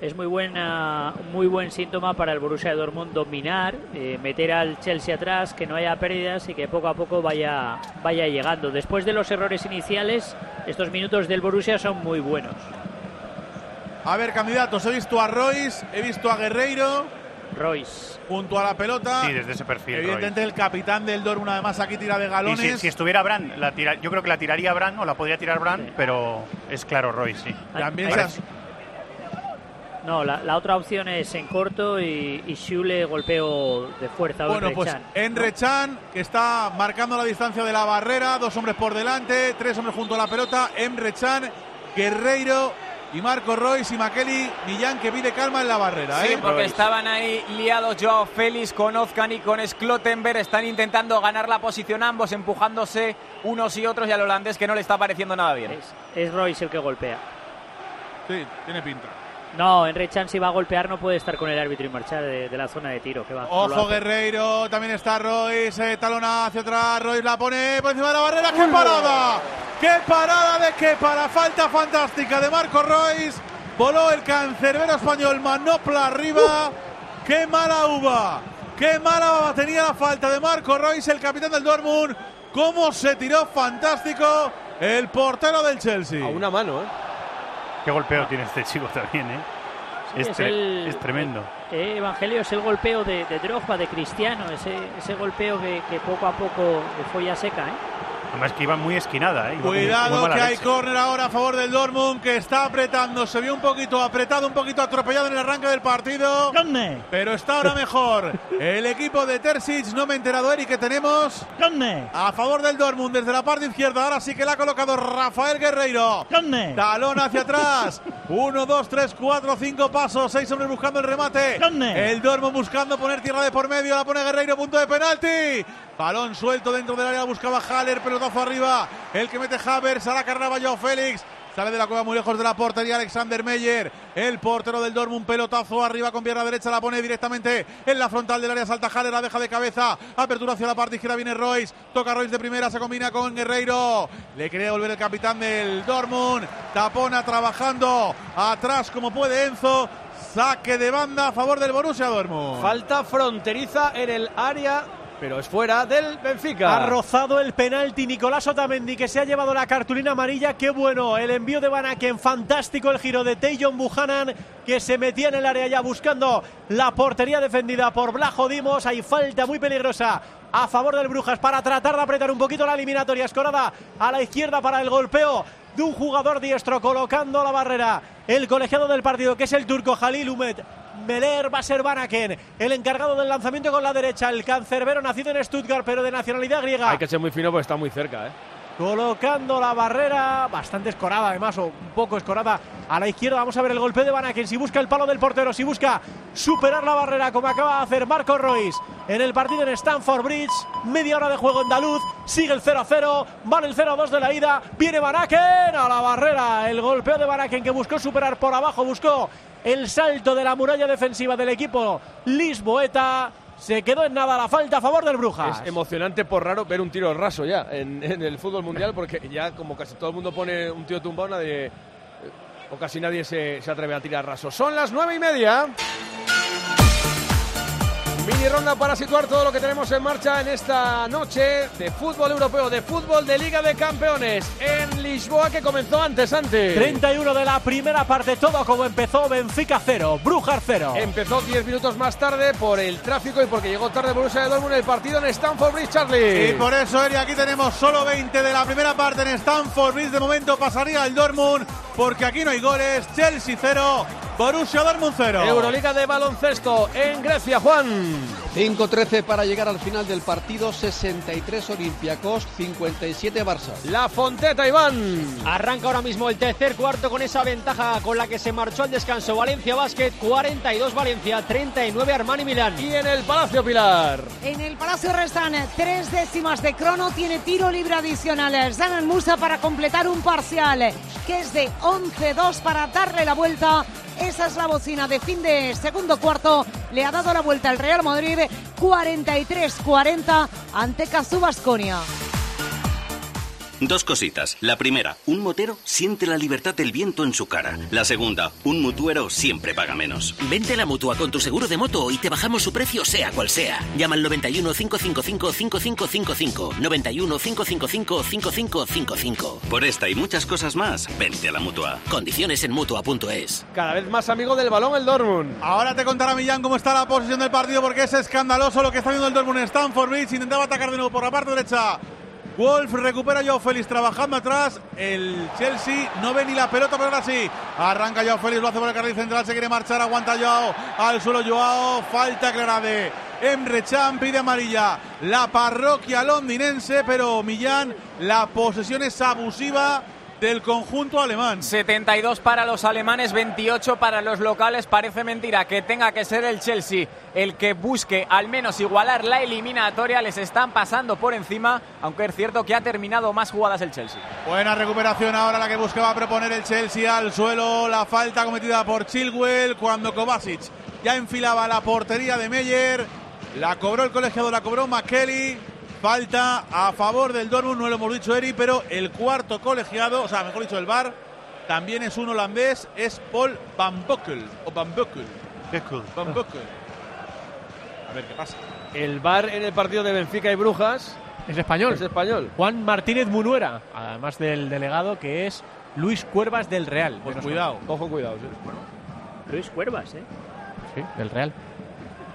Es muy buena, muy buen síntoma para el Borussia Dortmund dominar, eh, meter al Chelsea atrás, que no haya pérdidas y que poco a poco vaya, vaya llegando. Después de los errores iniciales, estos minutos del Borussia son muy buenos. A ver, candidatos, he visto a Royce, he visto a Guerreiro. Royce. Junto a la pelota. Sí, desde ese perfil. Evidentemente el capitán del Dortmund además aquí tira de galones. Y si, si estuviera Brand, la tira, yo creo que la tiraría Brand o la podría tirar Brand, pero es claro Royce, sí. También No, la, la otra opción es en corto y, y Schule golpeo de fuerza. Bueno, pues Can. Enre Chan, que está marcando la distancia de la barrera, dos hombres por delante, tres hombres junto a la pelota, Emre Chan, Guerreiro y Marco Royce y Makeli Millán que pide calma en la barrera. Sí, ¿eh? porque estaban ahí liados Joao Félix con Ozcan y con Sklotenberg. Están intentando ganar la posición ambos, empujándose unos y otros y al holandés que no le está pareciendo nada bien. Es Royce el que golpea. Sí, tiene pinta. No, Enre Chan si va a golpear no puede estar con el árbitro y marchar de, de la zona de tiro. Que va, no Ojo hace. Guerreiro, también está Royce, eh, talona hacia atrás, Royce la pone por encima de la barrera, ¡qué parada! ¡Qué parada de qué para falta fantástica de Marco Royce! Voló el cancerbero español, manopla arriba, ¡qué mala uva! ¡Qué mala tenía la falta de Marco Royce, el capitán del Dortmund! ¡Cómo se tiró fantástico el portero del Chelsea! A una mano, ¿eh? Qué golpeo tiene este chico también, ¿eh? Sí, es, es tre- el- es tremendo. Eh, Evangelio es el golpeo de, de Drogba, de Cristiano, ese, ese golpeo que, que poco a poco de folla seca. ¿eh? Además que iba muy esquinada, ¿eh? Iba muy- muy Cuidado que hay córner ahora a favor del Dortmund que está apretando, se vio un poquito apretado, un poquito atropellado en el arranque del partido. ¿Dónde? Pero está ahora mejor. El equipo de Terzic, no me he enterado, Eric, que tenemos ¿Dónde? a favor del Dortmund desde la parte izquierda. Ahora sí que la ha colocado Rafael Guerreiro. ¿Dónde? Talón hacia atrás. Uno, dos, tres, cuatro, cinco pasos. Seis hombres buscando el remate. ¿Dónde? El Dortmund buscando poner tierra de por medio. La pone Guerreiro, punto de penalti. Balón suelto dentro del área. Buscaba Haller, arriba. El que mete Havers. A la carrera va Joao Félix. Sale de la cueva muy lejos de la portería Alexander Meyer, el portero del Dortmund, pelotazo arriba con pierna derecha, la pone directamente en la frontal del área, salta Haller, la deja de cabeza, apertura hacia la parte izquierda, viene Royce, toca Royce de primera, se combina con Guerreiro, le quería volver el capitán del Dortmund, Tapona trabajando atrás como puede Enzo, saque de banda a favor del Borussia Dortmund. Falta fronteriza en el área, pero es fuera del Benfica. Ha rozado el penalti Nicolás Otamendi que se ha llevado la cartulina amarilla. Qué bueno el envío de Van Aken. Fantástico el giro de Tejon Buchanan que se metía en el área ya buscando la portería defendida por Blajo Dimos. Hay falta muy peligrosa a favor del Brujas para tratar de apretar un poquito la eliminatoria. Escorada a la izquierda para el golpeo de un jugador diestro colocando la barrera. El colegiado del partido que es el turco Jalil Umet Meler va a ser Banaken, el encargado del lanzamiento con la derecha, el cancerbero nacido en Stuttgart, pero de nacionalidad griega. Hay que ser muy fino porque está muy cerca, ¿eh? colocando la barrera, bastante escorada además, o un poco escorada a la izquierda. Vamos a ver el golpe de Banaken, si busca el palo del portero, si busca superar la barrera como acaba de hacer Marco Royce en el partido en Stanford Bridge. Media hora de juego andaluz, sigue el 0 a 0, vale el 0 a 2 de la ida, viene Banaken a la barrera. El golpeo de Banaken que buscó superar por abajo, buscó el salto de la muralla defensiva del equipo Lisboeta. Se quedó en nada la falta a favor del Brujas. Es emocionante por raro ver un tiro raso ya en, el fútbol mundial porque ya como casi todo el mundo pone un tío tumbado, nadie, o casi nadie se, se atreve a tirar raso. Son las nueve y media. Mini ronda para situar todo lo que tenemos en marcha en esta noche de fútbol europeo, de fútbol de Liga de Campeones en Lisboa que comenzó antes, antes. 31 de la primera parte, todo como empezó, Benfica 0, Brujas 0. Empezó 10 minutos más tarde por el tráfico y porque llegó tarde Borussia de Dortmund el partido en Stamford Bridge, Charlie. Y por eso, Eri, aquí tenemos solo 20 de la primera parte en Stamford Bridge. De momento pasaría el Dortmund porque aquí no hay goles. Chelsea 0, Borussia Dortmund 0. Euroliga de baloncesto en Grecia, Juan. 5-13 para llegar al final del partido, 63 Olympiacos, 57 Barça. La Fonteta, Iván. Arranca ahora mismo el tercer cuarto con esa ventaja con la que se marchó al descanso Valencia Basket, 42 Valencia, 39 Armani Milán. Y en el Palacio Pilar. En el Palacio restan tres décimas de crono, tiene tiro libre adicional. Zanan Musa para completar un parcial que es de 11-2 para darle la vuelta. Esa es la bocina de fin de segundo cuarto. Le ha dado la vuelta el Real Madrid 43-40 ante Cazú Basconia. Dos cositas. La primera, un motero siente la libertad del viento en su cara. La segunda, un mutuero siempre paga menos. Vente a la mutua con tu seguro de moto y te bajamos su precio sea cual sea. Llama al 91 555 5555. 91 555 5555. Por esta y muchas cosas más, vente a la mutua. Condiciones en mutua.es. Cada vez más amigo del balón el Dortmund. Ahora te contará Millán cómo está la posición del partido porque es escandaloso lo que está viendo el Dortmund en Stanford Bridge. Intentaba atacar de nuevo por la parte derecha. Wolf recupera Joao Félix trabajando atrás. El Chelsea no ve ni la pelota, pero ahora sí. Arranca Joao Félix, lo hace por el carril central. Se quiere marchar, aguanta Joao. Al suelo Joao. Falta clara de Emre. Pide amarilla la parroquia londinense, pero Millán, la posesión es abusiva del conjunto alemán. 72 para los alemanes, 28 para los locales. Parece mentira que tenga que ser el Chelsea el que busque al menos igualar la eliminatoria. Les están pasando por encima, aunque es cierto que ha terminado más jugadas el Chelsea. Buena recuperación ahora la que buscaba proponer el Chelsea al suelo. La falta cometida por Chilwell cuando Kovacic ya enfilaba la portería de Meyer. La cobró el colegiado, la cobró McKelly. Falta a favor del Dortmund, no lo hemos dicho Eri, pero el cuarto colegiado, o sea, mejor dicho, el VAR, también es un holandés, es Paul Van Bokkel, o Van Bokkel. Van Bokkel. A ver qué pasa. El VAR en el partido de Benfica y Brujas Es español. es español. Juan Martínez Munuera, además del delegado que es Luis Cuervas del Real. Pues cuidado, cojo cuidado. sí. Luis Cuervas, ¿eh? Sí, del Real.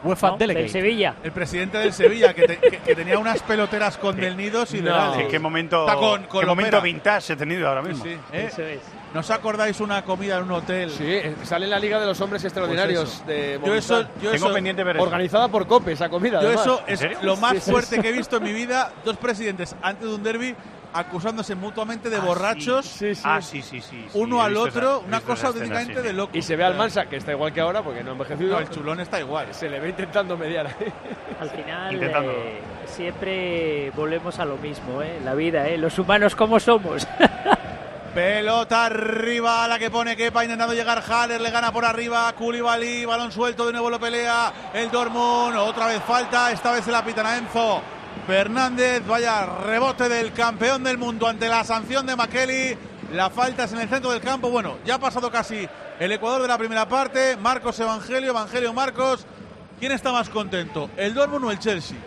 UEFA No, Delegate. del Sevilla. El presidente del Sevilla, que, te- que- que tenía unas peloteras con Del Nidos y de No. Gales. ¿Qué, qué momento, Está con- con qué momento vintage he tenido ahora mismo? Sí, ¿eh? Eso es. ¿No os acordáis una comida en un hotel? Sí, sale en la Liga de los Hombres Extraordinarios Pues eso. de Yo eso- yo Tengo eso- pendiente ver eso. Organizada por COPE, esa comida. Yo además. eso es lo más Sí, sí, fuerte sí. que he visto en mi vida. Dos presidentes antes de un derby acusándose mutuamente de borrachos. Sí, sí. Ah, sí, sí, sí. sí, Uno he al otro, esa- una cosa escena, auténticamente sí, sí. de loco. Y se ve al Mansa, que está igual que ahora, porque no ha envejecido. No, el chulón está igual. Se le ve intentando mediar ahí. Al final eh, siempre volvemos a lo mismo, ¿eh? La vida, ¿eh? Los humanos como somos. Pelota arriba, la que pone Kepa intentando llegar Haller, le gana por arriba, Koulibaly, balón suelto, de nuevo lo pelea el Dortmund, otra vez falta, esta vez se la pitan a Enzo Fernández, vaya rebote del campeón del mundo ante la sanción de Makeli, la falta es en el centro del campo, bueno, ya ha pasado casi el Ecuador de la primera parte, Marcos Evangelio, Evangelio Marcos, ¿quién está más contento, el Dortmund o el Chelsea?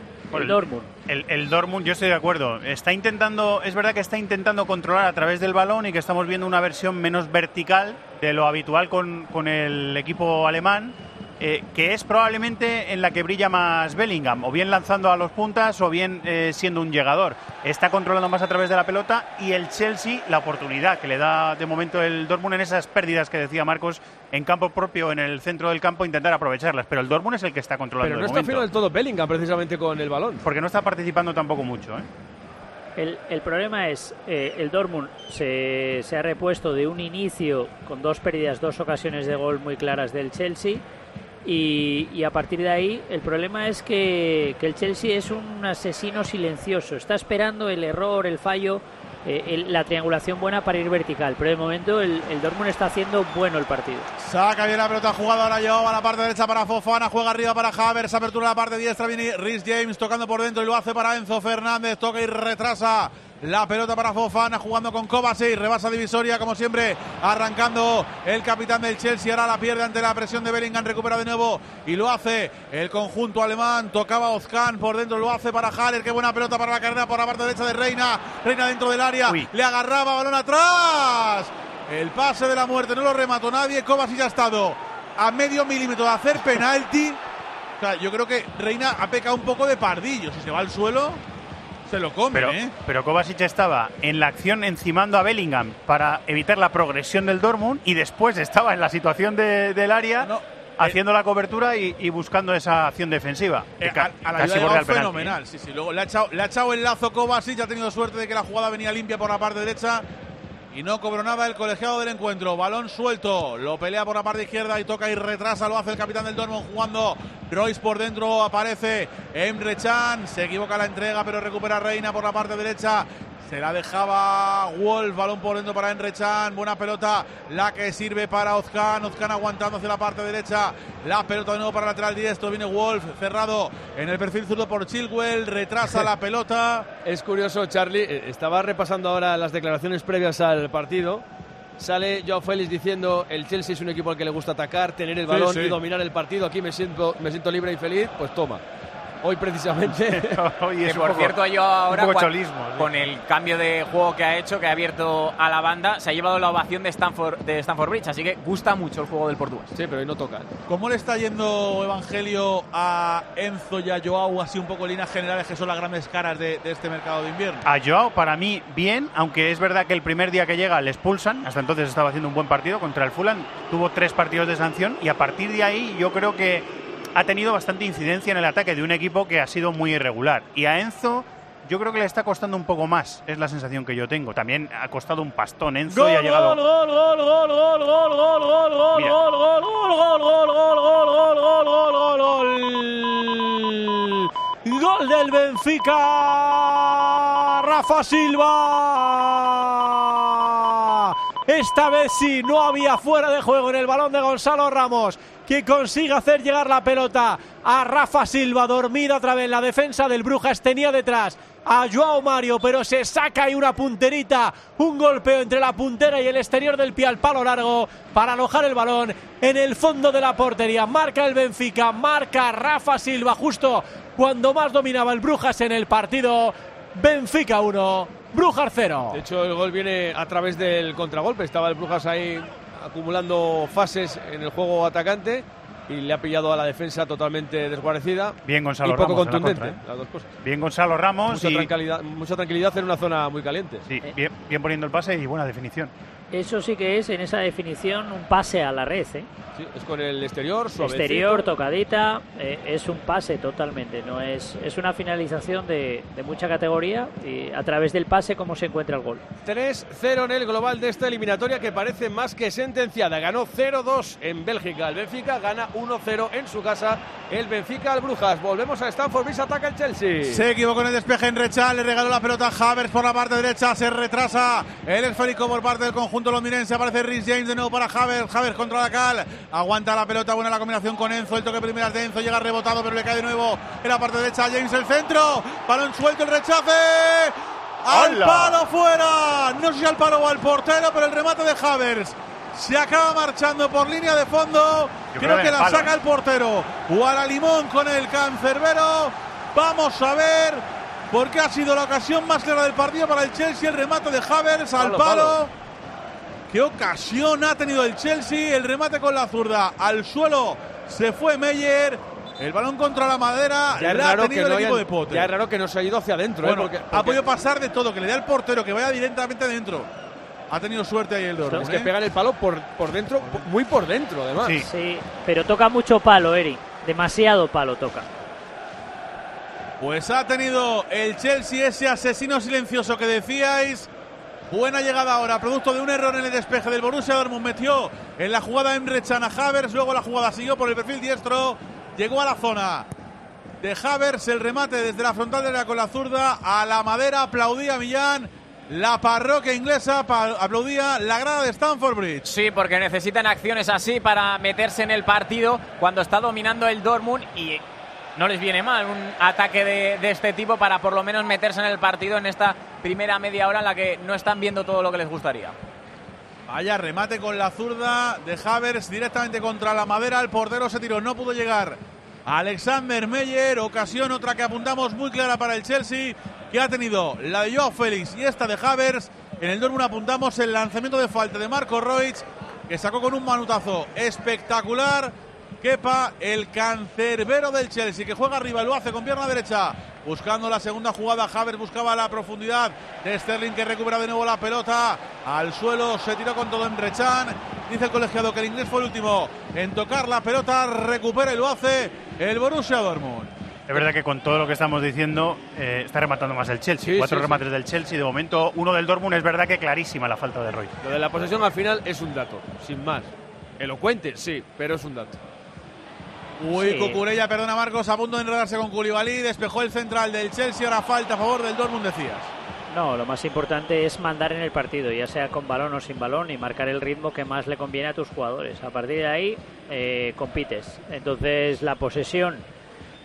el Dortmund. El, el Dortmund, yo estoy de acuerdo. Está intentando, es verdad que está intentando controlar a través del balón y que estamos viendo una versión menos vertical de lo habitual con, con el equipo alemán. Eh, que es probablemente en la que brilla más Bellingham, o bien lanzando a los puntas o bien eh, siendo un llegador. Está controlando más a través de la pelota y el Chelsea la oportunidad que le da de momento el Dortmund en esas pérdidas que decía Marcos en campo propio, en el centro del campo, intentar aprovecharlas. Pero el Dortmund es el que está controlando Pero no de está fino del todo Bellingham precisamente con el balón. Porque no está participando tampoco mucho. ¿eh? El, el problema es, eh, el Dortmund se, se ha repuesto de un inicio con dos pérdidas, dos ocasiones de gol muy claras del Chelsea. Y, a partir de ahí, el problema es que, el Chelsea es un asesino silencioso. Está esperando el error, el fallo, eh, el- la triangulación buena para ir vertical. Pero de momento el, el Dortmund está haciendo bueno el partido. Saca bien la pelota jugada, ahora llevaba a la parte derecha para Fofana, juega arriba para Havers, apertura la parte diestra, viene Rhys James tocando por dentro y lo hace para Enzo Fernández, toca y retrasa la pelota para Fofana, jugando con Kovacic, rebasa divisoria como siempre, arrancando el capitán del Chelsea, ahora la pierde ante la presión de Bellingham, recupera de nuevo y lo hace el conjunto alemán, tocaba Ozcan por dentro, lo hace para Haller, qué buena pelota para la carrera por la parte derecha de Reina, Reina dentro del área, le agarraba, balón atrás, el pase de la muerte no lo remató nadie. Kovacic ha estado a medio milímetro de hacer penalti. O sea, yo creo que Reina ha pecado un poco de pardillo. Si se va al suelo, se lo come, Pero, ¿eh? pero Kovacic estaba en la acción encimando a Bellingham para evitar la progresión del Dortmund y después estaba en la situación de- del área haciendo la cobertura y, y buscando esa acción defensiva. Eh, a, a la casi ayuda fenomenal, ¿eh? sí, sí. Luego le ha, echado, le ha echado el lazo Kovacic, ha tenido suerte de que la jugada venía limpia por la parte derecha y no cobró nada el colegiado del encuentro. Balón suelto, lo pelea por la parte izquierda y toca y retrasa, lo hace el capitán del Dortmund jugando Royce por dentro, aparece Emre Can, se equivoca la entrega pero recupera Reina por la parte derecha. Se la dejaba Wolf, balón por dentro para Emre Can, buena pelota, la que sirve para Ozcan, Ozcan aguantando hacia la parte derecha, la pelota de nuevo para lateral diestro, viene Wolf cerrado en el perfil zurdo por Chilwell, retrasa la pelota. Es curioso, Charlie, eh, estaba repasando ahora las declaraciones previas al partido. Sale Joao Félix diciendo el Chelsea es un equipo al que le gusta atacar, tener el Sí, balón sí. y dominar el partido. Aquí me siento, me siento libre y feliz. Pues toma. Hoy precisamente. que por cierto yo ahora cua- con el cambio de juego que ha hecho, que ha abierto a la banda, se ha llevado la ovación de Stanford, de Stanford Bridge, así que gusta mucho el juego del portugués. Sí, pero hoy no toca. ¿Cómo le está yendo Evangelio a Enzo y a Joao, así un poco en líneas generales, que son las grandes caras de, de este mercado de invierno? A Joao, para mí, bien, aunque es verdad que el primer día que llega le expulsan. Hasta entonces estaba haciendo un buen partido contra el Fulham. Tuvo tres partidos de sanción y a partir de ahí yo creo que ha tenido bastante incidencia en el ataque de un equipo que ha sido muy irregular. Y a Enzo. Yo creo que le está costando un poco más, es la sensación que yo tengo. También ha costado un pastón Enzo y ha llegado. gol, gol, gol, gol, gol, gol, gol, gol, gol, Mira. gol, gol, gol, gol, gol, gol, gol, gol, gol, gol, gol. Gol del Benfica. Rafa Silva. Esta vez sí, no había fuera de juego en el balón de Gonzalo Ramos, que consigue hacer llegar la pelota a Rafa Silva, dormida otra vez la defensa del Brujas, tenía detrás a Joao Mario, pero se saca ahí una punterita, un golpeo entre la puntera y el exterior del pie al palo largo para alojar el balón en el fondo de la portería. Marca el Benfica, marca Rafa Silva justo cuando más dominaba el Brujas en el partido. Benfica 1, Brujas 0. De hecho, el gol viene a través del contragolpe. Estaba el Brujas ahí acumulando fases en el juego atacante y le ha pillado a la defensa totalmente desguarecida. Bien Gonzalo y poco Ramos la contundente, contra, ¿eh? las dos cosas. Bien Gonzalo Ramos Mucha, y tranquilidad, mucha tranquilidad en una zona muy caliente. sí, bien, bien poniendo el pase y buena definición. Eso sí que es en esa definición un pase a la red, ¿eh? Sí, es con el exterior, suavecito. Exterior, tocadita, eh, es un pase totalmente, no es, es una finalización de, de mucha categoría y a través del pase cómo se encuentra el gol. 3-0 en el global de esta eliminatoria que parece más que sentenciada. Ganó 0-2 en Bélgica. El Benfica gana 1-0 en su casa. El Benfica al Brujas. Volvemos a Stanford Bridge. Ataca el Chelsea. Se equivocó en el despeje en Rechal, le regaló la pelota a Havers por la parte derecha, se retrasa el esférico por parte del conjunto londinense, aparece Rhys James de nuevo para Havers, Havers contra la cal, aguanta la pelota, buena la combinación con Enzo, el toque primero de Enzo, llega rebotado pero le cae de nuevo en la parte derecha, James el centro, balón suelto, el rechace, al ¡Hala! palo fuera, no sé si al palo o al portero, pero el remate de Havers. Se acaba marchando por línea de fondo. Yo Creo creo que la palo, saca ¿eh? el portero. Guara Limón con el cancerbero. Vamos a ver. Porque ha sido la ocasión más clara del partido para el Chelsea. El remate de Havers al Palo, palo. Qué ocasión ha tenido el Chelsea. El remate con la zurda al suelo Se fue Meyer. El balón contra la madera. Ya es, la ha raro que tenido no el equipo hayan- de Potter. ya es raro que no se ha ido hacia adentro. ¿eh? Bueno, Porque- ha podido pasar de todo, que le dé al portero, que vaya directamente dentro. Ha tenido suerte ahí el Dortmund. Es que ¿eh? pegan el palo por, por dentro, muy por dentro, además. Sí. pero toca mucho palo, Eri. Demasiado palo toca. Pues ha tenido el Chelsea ese asesino silencioso que decíais. Buena llegada ahora, producto de un error en el despeje del Borussia Dortmund. Metió en la jugada Emre Can a Havers, luego la jugada siguió por el perfil diestro. Llegó a la zona de Havers, el remate desde la frontal de la con la zurda a la madera. Aplaudía Millán. La parroquia inglesa aplaudía la grada de Stamford Bridge. Sí, porque necesitan acciones así para meterse en el partido cuando está dominando el Dortmund y no les viene mal un ataque de, este tipo para por lo menos meterse en el partido en esta primera media hora en la que no están viendo todo lo que les gustaría. Vaya remate con la zurda de Havers directamente contra la madera. El portero se tiró, no pudo llegar. Alexander Meyer, ocasión otra que apuntamos muy clara para el Chelsea, que ha tenido la de Joao Félix y esta de Havers. En el Dortmund apuntamos el lanzamiento de falta de Marco Roig, que sacó con un manutazo espectacular. Kepa, el cancerbero del Chelsea, que juega arriba, lo hace con pierna derecha, buscando la segunda jugada. Havers buscaba la profundidad de Sterling, que recupera de nuevo la pelota. Al suelo se tiró con todo en Brechan. Dice el colegiado que el inglés fue el último en tocar la pelota. Recupera y lo hace el Borussia Dortmund. Es verdad que con todo lo que estamos diciendo eh, está rematando más el Chelsea. Sí, Cuatro sí, remates del Chelsea. De momento, uno del Dortmund es verdad que clarísima la falta de Roy. Lo de la posesión al final es un dato, sin más. Elocuente, sí, pero es un dato. Uy, Sí. Cucurella, perdona Marcos, a punto de enredarse con Koulibaly. Despejó el central del Chelsea. Ahora falta a favor del Dortmund, decías. No, lo más importante es mandar en el partido, ya sea con balón o sin balón, y marcar el ritmo que más le conviene a tus jugadores. A partir de ahí, eh, compites. Entonces, la posesión,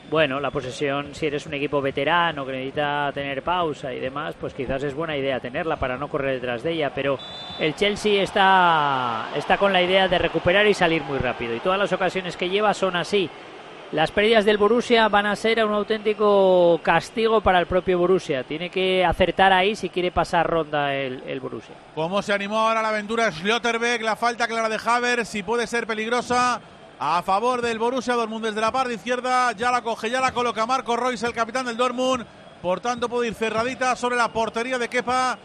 bueno, la posesión, si eres un equipo veterano que necesita tener pausa y demás, pues quizás es buena idea tenerla para no correr detrás de ella. Pero el Chelsea está, está con la idea de recuperar y salir muy rápido. Y todas las ocasiones que lleva son así. Las pérdidas del Borussia van a ser un auténtico castigo para el propio Borussia. Tiene que acertar ahí si quiere pasar ronda el, Borussia. Cómo se animó ahora la aventura Schlotterbeck, la falta clara de Havers, si puede ser peligrosa. A favor del Borussia Dortmund desde la parte izquierda, ya la coge, ya la coloca Marco Royce, el capitán del Dortmund. Por tanto, puede ir cerradita sobre la portería de Kepa.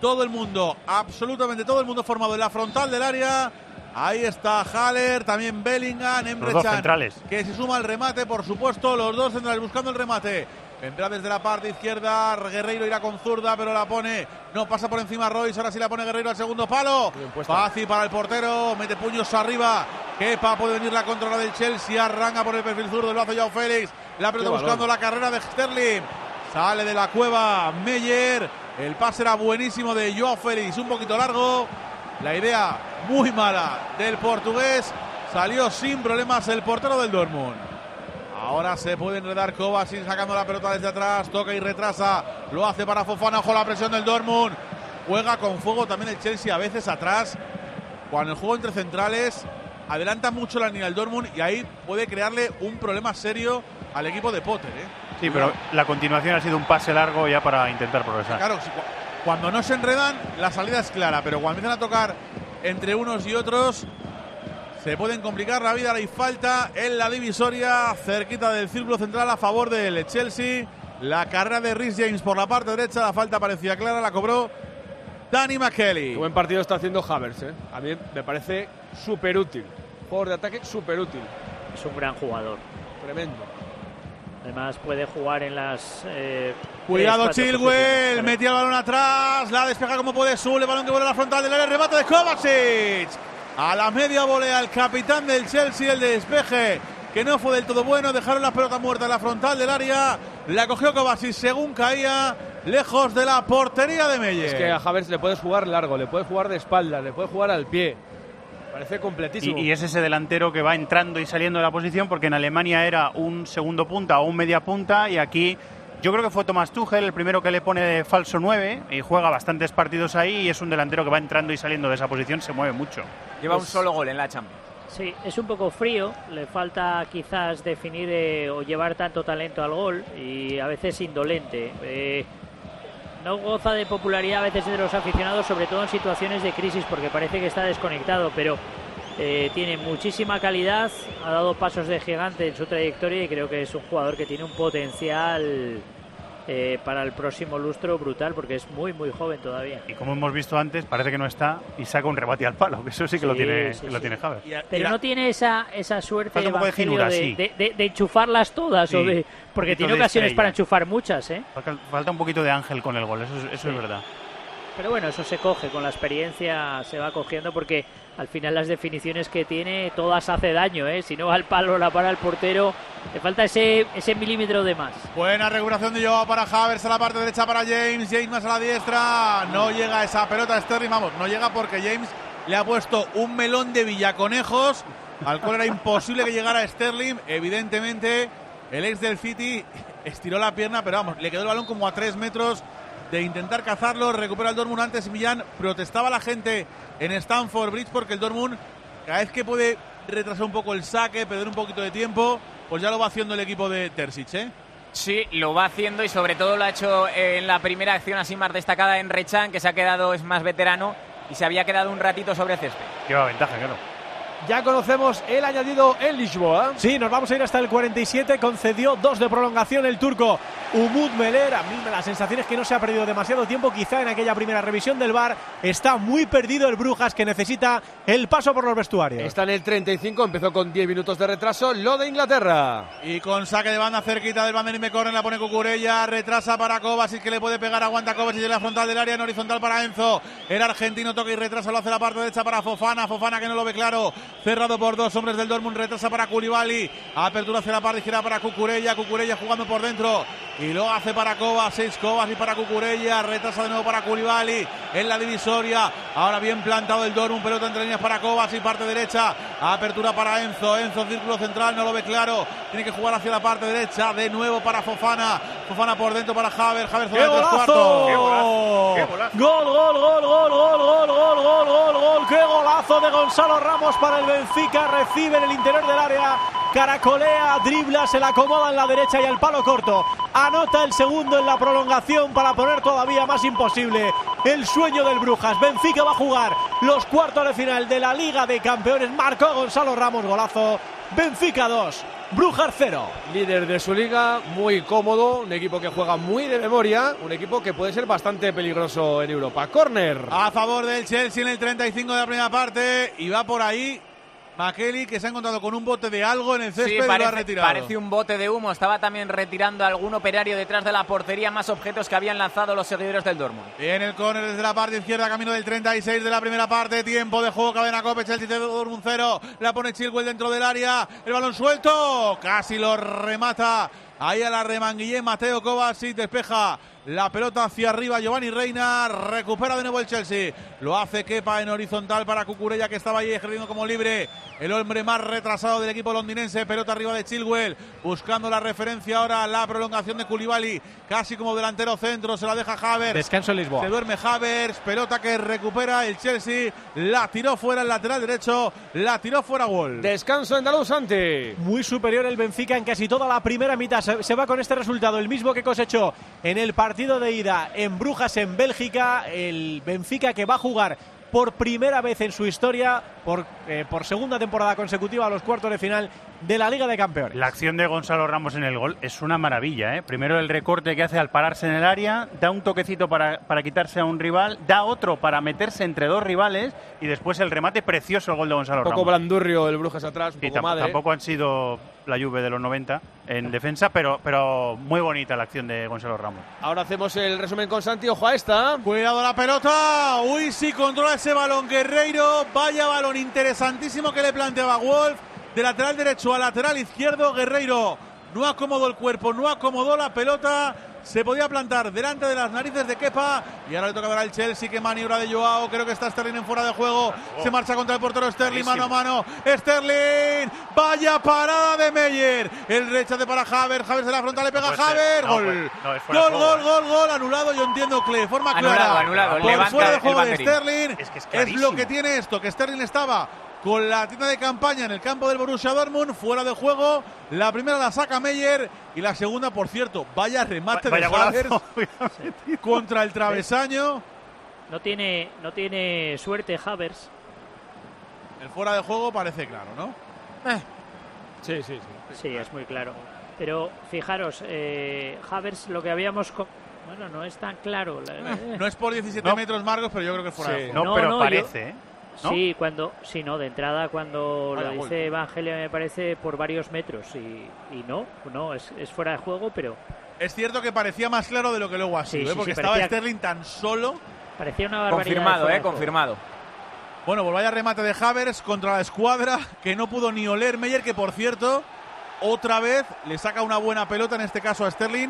Todo el mundo, absolutamente todo el mundo formado en la frontal del área. Ahí está Haller, también Bellingham, Emre centrales. que se suma al remate, por supuesto, los dos centrales buscando el remate. Vendrá desde la parte izquierda, Guerreiro irá con zurda, pero la pone, no pasa por encima Royce, ahora sí la pone Guerreiro al segundo palo. Fácil para el portero, mete puños arriba. Kepa puede venir la controla del Chelsea, arranca por el perfil zurdo, lo hace Joao Félix. La pelota buscando la carrera de Sterling. Sale de la cueva Meyer. El pase era buenísimo de Joao Félix, un poquito largo. La idea muy mala del portugués. Salió sin problemas el portero del Dortmund. Ahora se puede enredar Kovacic sacando la pelota desde atrás. Toca y retrasa. Lo hace para Fofana. Ojo la presión del Dortmund. Juega con fuego también el Chelsea a veces atrás. Cuando el juego entre centrales adelanta mucho la línea del Dortmund y ahí puede crearle un problema serio al equipo de Potter. ¿eh? Sí, pero la continuación ha sido un pase largo ya para intentar progresar. Claro, cuando no se enredan, la salida es clara, pero cuando empiezan a tocar entre unos y otros, se pueden complicar la vida. Hay falta en la divisoria, cerquita del círculo central a favor del Chelsea. La carrera de Rhys James por la parte derecha, la falta parecía clara, la cobró Danny McKelly. Qué buen partido está haciendo Havers, ¿eh? A mí me parece súper útil. Jugador de ataque súper útil. Es un gran jugador. Tremendo. Además puede jugar en las... eh, Cuidado Chilwell, metía el balón atrás, la despeja como puede Sule, el balón que vuelve a la frontal del área, remate de Kovacic. A la media volea el capitán del Chelsea, el despeje, que no fue del todo bueno, dejaron la pelota muerta en la frontal del área, la cogió Kovacic según caía, lejos de la portería de Meyer. Es que a Havers le puedes jugar largo, le puedes jugar de espaldas, le puedes jugar al pie. Parece completísimo. Y, y es ese delantero que va entrando y saliendo de la posición, porque en Alemania era un segundo punta o un media punta, y aquí yo creo que fue Tomás Tuchel el primero que le pone de falso 9 y juega bastantes partidos ahí y es un delantero que va entrando y saliendo de esa posición, se mueve mucho. Lleva un Pues- solo gol en la Champions. Sí, es un poco frío, le falta quizás definir eh, o llevar tanto talento al gol y a veces indolente. Eh, no goza de popularidad a veces de los aficionados, sobre todo en situaciones de crisis, porque parece que está desconectado, pero Eh, tiene muchísima calidad, ha dado pasos de gigante en su trayectoria y creo que es un jugador que tiene un potencial eh, para el próximo lustro brutal porque es muy muy joven todavía. Y como hemos visto antes, parece que no está y saca un rebate al palo, que eso sí que lo Sí, tiene, sí, lo sí. tiene Javes. Pero no tiene esa, esa suerte Falta un poco de Evangelio, finura, de, sí. de- de- de enchufarlas todas Sí, o de, porque tiene ocasiones estrella. para enchufar muchas, ¿eh? Falta, falta un poquito de ángel con el gol, eso, es- eso es verdad. Pero bueno, eso se coge, con la experiencia se va cogiendo porque al final las definiciones que tiene todas hace daño, ¿eh? Si no va al palo, la para el portero, le falta ese, ese milímetro de más. Buena recuperación de Joao para Havers a la parte derecha para James. James más a la diestra. No llega esa pelota Sterling. Vamos, no llega porque James le ha puesto un melón de villaconejos al cual era imposible que llegara Sterling. Evidentemente, el ex del City estiró la pierna, pero vamos, le quedó el balón como a tres metros de intentar cazarlo. Recupera el Dortmund antes Millán. Protestaba la gente en Stamford Bridge porque el Dortmund, cada vez que puede retrasar un poco el saque, perder un poquito de tiempo, pues ya lo va haciendo el equipo de Terzic, ¿eh? Sí, lo va haciendo y sobre todo lo ha hecho en la primera acción así más destacada en Rechan, que se ha quedado, es más veterano y se había quedado un ratito sobre césped. Lleva ventaja, claro. Ya conocemos el añadido en Lisboa. Sí, nos vamos a ir hasta el 47. Concedió dos de prolongación el turco Umut Meler. A mí la sensación es que no se ha perdido demasiado tiempo. Quizá en aquella primera revisión del VAR está muy perdido el Brujas que necesita el paso por los vestuarios. Está en el 35, empezó con 10 minutos de retraso. Lo de Inglaterra. Y con saque de banda cerquita del Van me corren, la pone Cucurella, retrasa para Kovacic que le puede pegar, aguanta Kovacic en la frontal del área, en horizontal para Enzo. El argentino toca y retrasa, lo hace la parte derecha para Fofana, Fofana que no lo ve claro, cerrado por dos hombres del Dortmund, retrasa para Koulibaly, apertura hacia la parte izquierda para Cucurella, Cucurella jugando por dentro y lo hace para Kovacic, Kovacic para Cucurella, retrasa de nuevo para Koulibaly en la divisoria, ahora bien plantado el Dortmund, pelota entre líneas para Kovacic, parte derecha, apertura para Enzo, Enzo círculo central, no lo ve claro, tiene que jugar hacia la parte derecha, de nuevo para Fofana, Fofana por dentro para Haver ¡Qué zona de tres golazo! Gol, gol, gol, gol, gol, gol, gol, gol, gol, gol. ¡Qué golazo de Gonzalo Ramos para el Benfica! Recibe en el interior del área. Caracolea, dribla, se la acomoda en la derecha y al palo corto. Anota el segundo en la prolongación para poner todavía más imposible el sueño del Brujas. Benfica va a jugar los cuartos de final de la Liga de Campeones. Marcó Gonzalo Ramos, golazo. Benfica 2, Brujas 0. Líder de su liga, muy cómodo, un equipo que juega muy de memoria, un equipo que puede ser bastante peligroso en Europa. Corner. A favor del Chelsea en el 35 de la primera parte y va por ahí Makeli que se ha encontrado con un bote de algo en el césped Sí, y lo ha retirado. parece un bote de humo. Estaba también retirando a algún operario detrás de la portería, más objetos que habían lanzado los seguidores del Dortmund. En el córner desde la parte izquierda, camino del 36 de la primera parte. Tiempo de juego, cadena Cope, Chelsea de Dortmund 0. La pone Chilwell dentro del área. El balón suelto. Casi lo remata. Ahí a la remanguillé Mateo Kovacic despeja la pelota hacia arriba Giovanni Reina, recupera de nuevo el Chelsea, lo hace Kepa en horizontal para Cucurella que estaba ahí ejerciendo como libre, el hombre más retrasado del equipo londinense, pelota arriba de Chilwell, buscando la referencia ahora, la prolongación de Koulibaly, casi como delantero centro, se la deja Havertz. Descanso en Lisboa. Se duerme Havertz, pelota que recupera el Chelsea, la tiró fuera el lateral derecho, la tiró fuera gol. Descanso andaluz ante. Muy superior el Benfica en casi toda la primera mitad. Se, se va con este resultado, el mismo que cosechó en el partido de ida en Brujas, en Bélgica. El Benfica que va a jugar por primera vez en su historia, por, eh, por segunda temporada consecutiva, a los cuartos de final de la Liga de Campeones. La acción de Gonzalo Ramos en el gol es una maravilla. ¿eh? Primero el recorte que hace al pararse en el área, da un toquecito para, para quitarse a un rival, da otro para meterse entre dos rivales y después el remate precioso el gol de Gonzalo Un poco Ramos. blandurrio el Brujas atrás, un Y poco madre. tampoco han sido la lluvia de los 90 en defensa, pero, pero muy bonita la acción de Gonzalo Ramos. Ahora hacemos el resumen con Santi. Ojo a esta. Cuidado la pelota. Uy, sí, controla ese balón Guerreiro. Vaya balón interesantísimo que le planteaba Wolf. De lateral derecho a lateral izquierdo, Guerreiro no acomodó el cuerpo, no acomodó la pelota. Se podía plantar delante de las narices de Kepa. Y ahora le toca ver al Chelsea. Que maniobra de Joao. Creo que está Sterling en fuera de juego. Se marcha contra el portero Sterling. Mano a mano. Sterling. Vaya parada de Meyer. El rechace para Haver. Haver se la frontal. Le pega No. Haver. No, Gol. pues, no, gol, gol, ¿eh? gol, gol. Anulado. Yo entiendo que de forma Anulado, clara. anulado. Por fuera de juego de. Sterling. Es que es es lo que tiene esto. Que Sterling estaba con la tienda de campaña en el campo del Borussia Dortmund, fuera de juego. La primera la saca Meyer y la segunda, por cierto, vaya remate Vaya de golazo. contra el travesaño. No tiene, no tiene suerte Havers. El fuera de juego parece claro, ¿no? Sí, sí, sí. Sí, es muy claro. Pero fijaros, eh, Havers, lo que habíamos. co- Bueno, no es tan claro. la- eh. No es por 17 No. metros, Marcos, pero yo creo que es fuera Sí. de juego. No, pero no, parece, yo- ¿eh? ¿No? Sí, cuando, sí, no, de entrada cuando Vaya lo gol. dice Evangelia me parece por varios metros y, y no, no, es, es fuera de juego, pero Es cierto que parecía más claro de lo que luego ha Sí, sido, ¿eh? sí, porque sí, estaba parecía- Sterling tan solo. parecía una barbaridad. Confirmado, eh, confirmado. Bueno, pues vaya remate de Havers contra la escuadra que no pudo ni oler Meyer, que por cierto, otra vez le saca una buena pelota, en este caso a Sterling,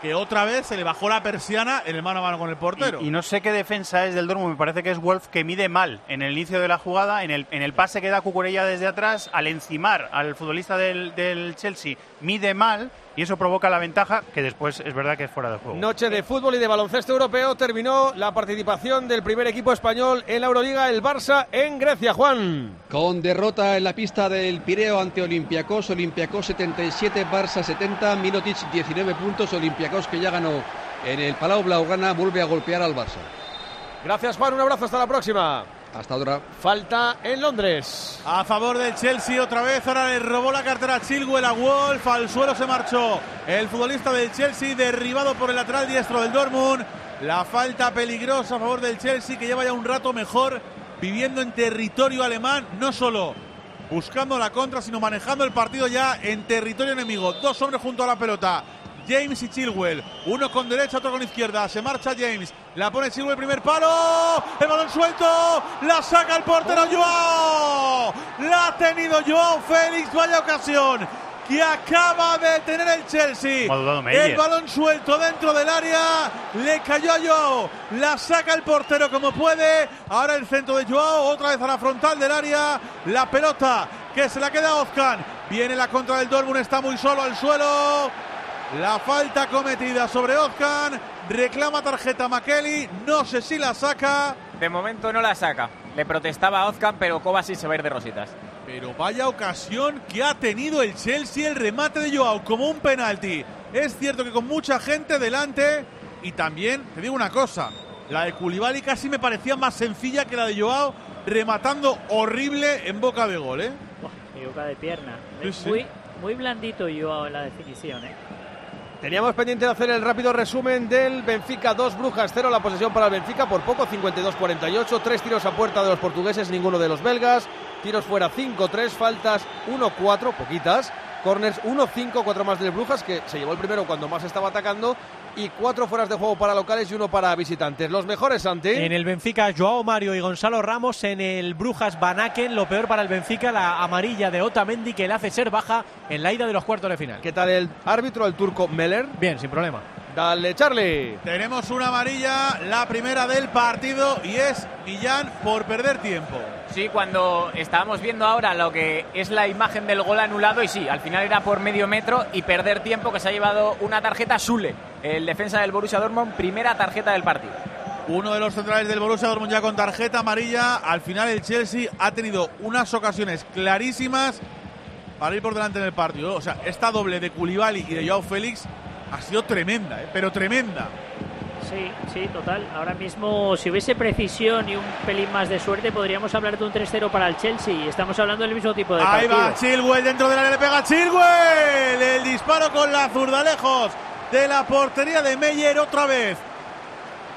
que otra vez se le bajó la persiana en el mano a mano con el portero. Y, y no sé qué defensa es del Dortmund, me parece que es Wolf que mide mal en el inicio de la jugada, en el, en el pase que da Cucurella desde atrás, al encimar al futbolista del, del Chelsea, mide mal y eso provoca la ventaja que después es verdad que es fuera de juego. Noche de fútbol y de baloncesto europeo. Terminó la participación del primer equipo español en la Euroliga, el Barça, en Grecia. Juan. Con derrota en la pista del Pireo ante Olympiacos, Olympiacos 77, Barça 70, Mirotic 19 puntos, Olympiacos que ya ganó en el Palau Blaugrana vuelve a golpear al Barça. Gracias, Juan. Un abrazo. Hasta la próxima. Hasta ahora. Falta en Londres. A favor del Chelsea otra vez, ahora le robó la cartera a Chilwell a Wolf, al suelo se marchó el futbolista del Chelsea, derribado por el lateral diestro del Dortmund. La falta peligrosa a favor del Chelsea, que lleva ya un rato mejor viviendo en territorio alemán, no solo buscando la contra, sino manejando el partido ya en territorio enemigo. Dos hombres junto a la pelota. James y Chilwell, uno con derecha, otro con izquierda. Se marcha James, la pone Chilwell, primer palo, el balón suelto, la saca el portero Joao. La ha tenido Joao Félix, vaya ocasión que acaba de tener el Chelsea. El balón suelto dentro del área, le cayó a Joao, la saca el portero como puede. Ahora el centro de Joao, otra vez a la frontal del área, la pelota que se la queda a Ozcan. Viene la contra del Dortmund, está muy solo al suelo. La falta cometida sobre Ozcan, reclama tarjeta Makeli, no sé si la saca. De momento no la saca. Le protestaba a Ozcan, pero Kovacic se va a ir de rositas. Pero vaya ocasión que ha tenido el Chelsea, el remate de Joao como un penalti. Es cierto que con mucha gente delante y también, te digo una cosa, la de Koulibaly casi me parecía más sencilla que la de Joao, rematando horrible en boca de gol, ¿eh? Boca de pierna. Sí, sí. Muy, muy blandito yo en la definición, ¿eh? Teníamos pendiente de hacer el rápido resumen del Benfica 2, Brujas 0, la posesión para el Benfica por poco, 52-48, tres tiros a puerta de los portugueses, ninguno de los belgas, tiros fuera 5-3, faltas 1-4, poquitas, corners 1-5, cuatro más del Brujas, que se llevó el primero cuando más estaba atacando, y cuatro fueras de juego para locales y uno para visitantes. Los mejores, Santi. En el Benfica, Joao Mario y Gonzalo Ramos. En el Brujas, Banaken. Lo peor para el Benfica, la amarilla de Otamendi, que le hace ser baja en la ida de los cuartos de final. ¿Qué tal el árbitro, el turco Meller? Bien, sin problema. Dale, Charlie. Tenemos una amarilla, la primera del partido, y es Millán por perder tiempo. Sí, cuando estábamos viendo ahora lo que es la imagen del gol anulado, y sí, al final era por medio metro y perder tiempo que se ha llevado una tarjeta Sule, el defensa del Borussia Dortmund, primera tarjeta del partido. Uno de los centrales del Borussia Dortmund ya con tarjeta amarilla. Al final el Chelsea ha tenido unas ocasiones clarísimas para ir por delante en el partido. O sea, esta doble de Koulibaly y de Joao Félix ha sido tremenda, ¿eh? pero tremenda. Sí, sí, total. Ahora mismo, si hubiese precisión y un pelín más de suerte, podríamos hablar de un 3-0 para el Chelsea. Y estamos hablando del mismo tipo de Ahí partido. va Chilwell dentro del área, le pega Chilwell. El disparo con la zurda lejos de la portería de Meyer otra vez.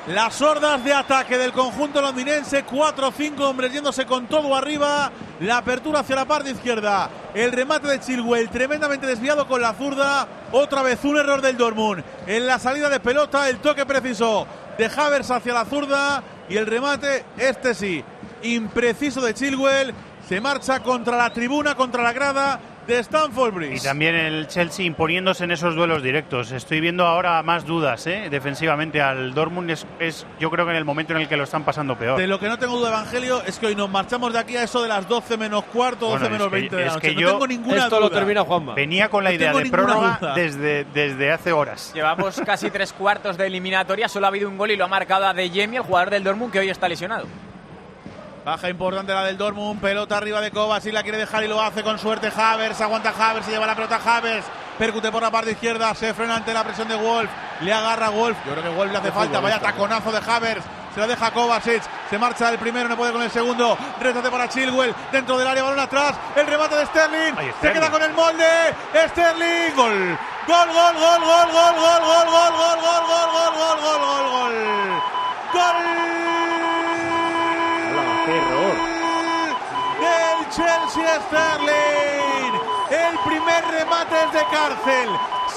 Las hordas de ataque del conjunto londinense, 4 o 5 hombres yéndose con todo arriba. La apertura hacia la parte izquierda. El remate de Chilwell, tremendamente desviado con la zurda. Otra vez un error del Dortmund. En la salida de pelota, el toque preciso de Havers hacia la zurda. Y el remate, este sí, impreciso de Chilwell. Se marcha contra la tribuna, contra la grada de Stamford Bridge. Y también el Chelsea imponiéndose en esos duelos directos. Estoy viendo ahora más dudas ¿eh? defensivamente al Dortmund. Es, es- yo creo que en el momento en el que lo están pasando peor. De lo que no tengo duda, Evangelio, es que hoy nos marchamos de aquí a eso de las 12 menos cuarto, 12 Bueno, es menos que- 20 de la es noche. que no yo- tengo ninguna Esto duda. lo termina Juanma. Venía con la No idea de prórroga duda. desde, desde hace horas. Llevamos casi tres cuartos de eliminatoria, solo ha habido un gol y lo ha marcado a De Jemi, el jugador del Dortmund, que hoy está lesionado. Baja importante la del Dortmund, pelota arriba de Kovac y la quiere dejar y lo hace con suerte Havers, aguanta Havers, se lleva la pelota Havers, percute por la parte izquierda, se frena ante la presión de Wolf, le agarra Wolf, yo creo que Wolf le hace falta, vaya taconazo de Havers se la deja Kovacic, se marcha el primero, no puede con el segundo, retate para Chilwell, dentro del área, balón atrás, el remate de Sterling, se Sterling. queda con el molde, Sterling, gol, gol, gol, gol, gol, gol, gol, gol, gol, gol, gol, gol, gol, gol, gol, gol, gol, gol. Chelsea Sterling. El primer remate es de cárcel.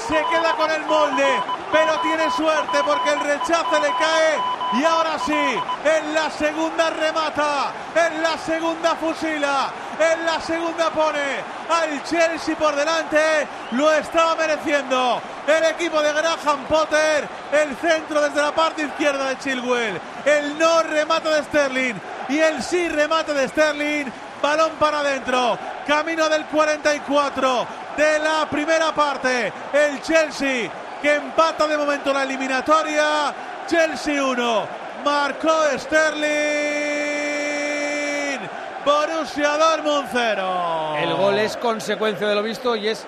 Se queda con el molde, pero tiene suerte porque el rechace le cae. Y ahora sí, en la segunda remata, en la segunda fusila, en la segunda pone al Chelsea por delante. Lo estaba mereciendo el equipo de Graham Potter. El centro desde la parte izquierda de Chilwell. El no remate de Sterling y el sí remate de Sterling. Balón para adentro. Camino del 44 de la primera parte. El Chelsea que empata de momento la eliminatoria. Chelsea 1. Marcó Sterling. Borussia Dortmund 0. El gol es consecuencia de lo visto y es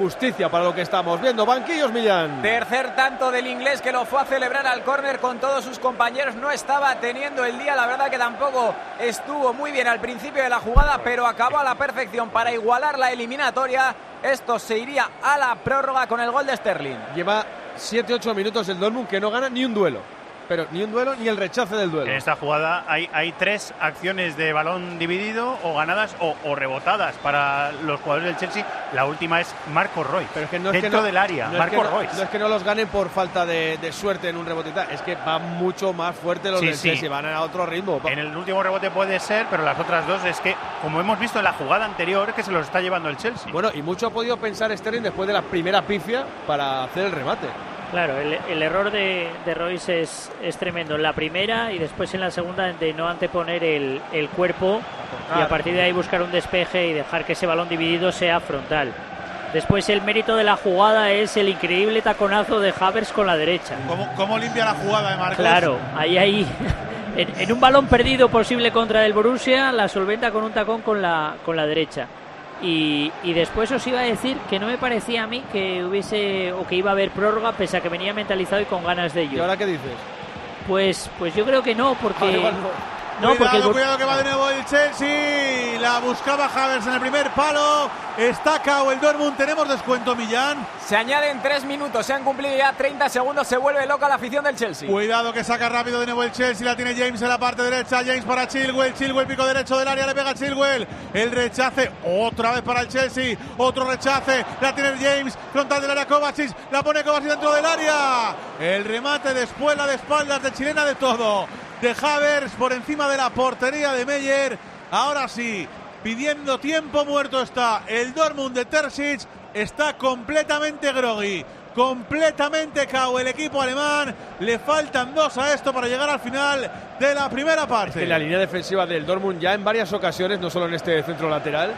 justicia para lo que estamos viendo. Banquillos Millán. Tercer tanto del inglés que lo fue a celebrar al córner con todos sus compañeros. No estaba teniendo el día, la verdad que tampoco estuvo muy bien al principio de la jugada, pero acabó a la perfección para igualar la eliminatoria. Esto se iría a la prórroga con el gol de Sterling. Lleva 7-8 minutos el Dortmund que no gana ni un duelo. Pero ni un duelo ni el rechace del duelo. En esta jugada hay, hay tres acciones de balón dividido o ganadas o, o rebotadas para los jugadores del Chelsea. La última es Marco Roy. Pero es que no es dentro que no- del área, no es Marco no- Royce. No es que no los ganen por falta de, de suerte en un rebote es que van mucho más fuerte los Sí, del sí. Chelsea, van a otro ritmo. En el último rebote puede ser, pero las otras dos es que, como hemos visto en la jugada anterior, que se los está llevando el Chelsea. Bueno, y mucho ha podido pensar Sterling después de la primera pifia para hacer el remate. Claro, el, el error de, de Royce es, es tremendo en la primera y después en la segunda de no anteponer el, el cuerpo y a partir de ahí buscar un despeje y dejar que ese balón dividido sea frontal. Después el mérito de la jugada es el increíble taconazo de Havers con la derecha. ¿Cómo, cómo limpia la jugada de Marcos? Claro, ahí ahí en, en un balón perdido posible contra el Borussia la solventa con un tacón con la con la derecha. Y, y después os iba a decir que no me parecía a mí que hubiese o que iba a haber prórroga pese a que venía mentalizado y con ganas de ello. ¿Y ahora qué dices? Pues pues yo creo que no porque Ah, igual no, porque cuidado, el Bor- cuidado que va de nuevo el Chelsea. La buscaba Havers en el primer palo. Está cao el Dortmund. Tenemos descuento, Millán. Se añaden tres minutos, se han cumplido ya 30 segundos, se vuelve loca la afición del Chelsea. Cuidado que saca rápido de nuevo el Chelsea. La tiene James en la parte derecha. James para Chilwell. Chilwell pico derecho del área. Le pega a Chilwell. El rechace. Otra vez para el Chelsea. Otro rechace. La tiene James. Frontal del área Kovacic. La pone Kovacic dentro del área. El remate después la de espaldas de chilena de todo. De Havers por encima de la portería de Meyer. Ahora sí. Pidiendo tiempo muerto está el Dortmund de Terzic. Está completamente groggy. Completamente cao el equipo alemán. Le faltan dos a esto para llegar al final de la primera parte. Que la línea defensiva del Dortmund ya en varias ocasiones, no solo en este centro lateral,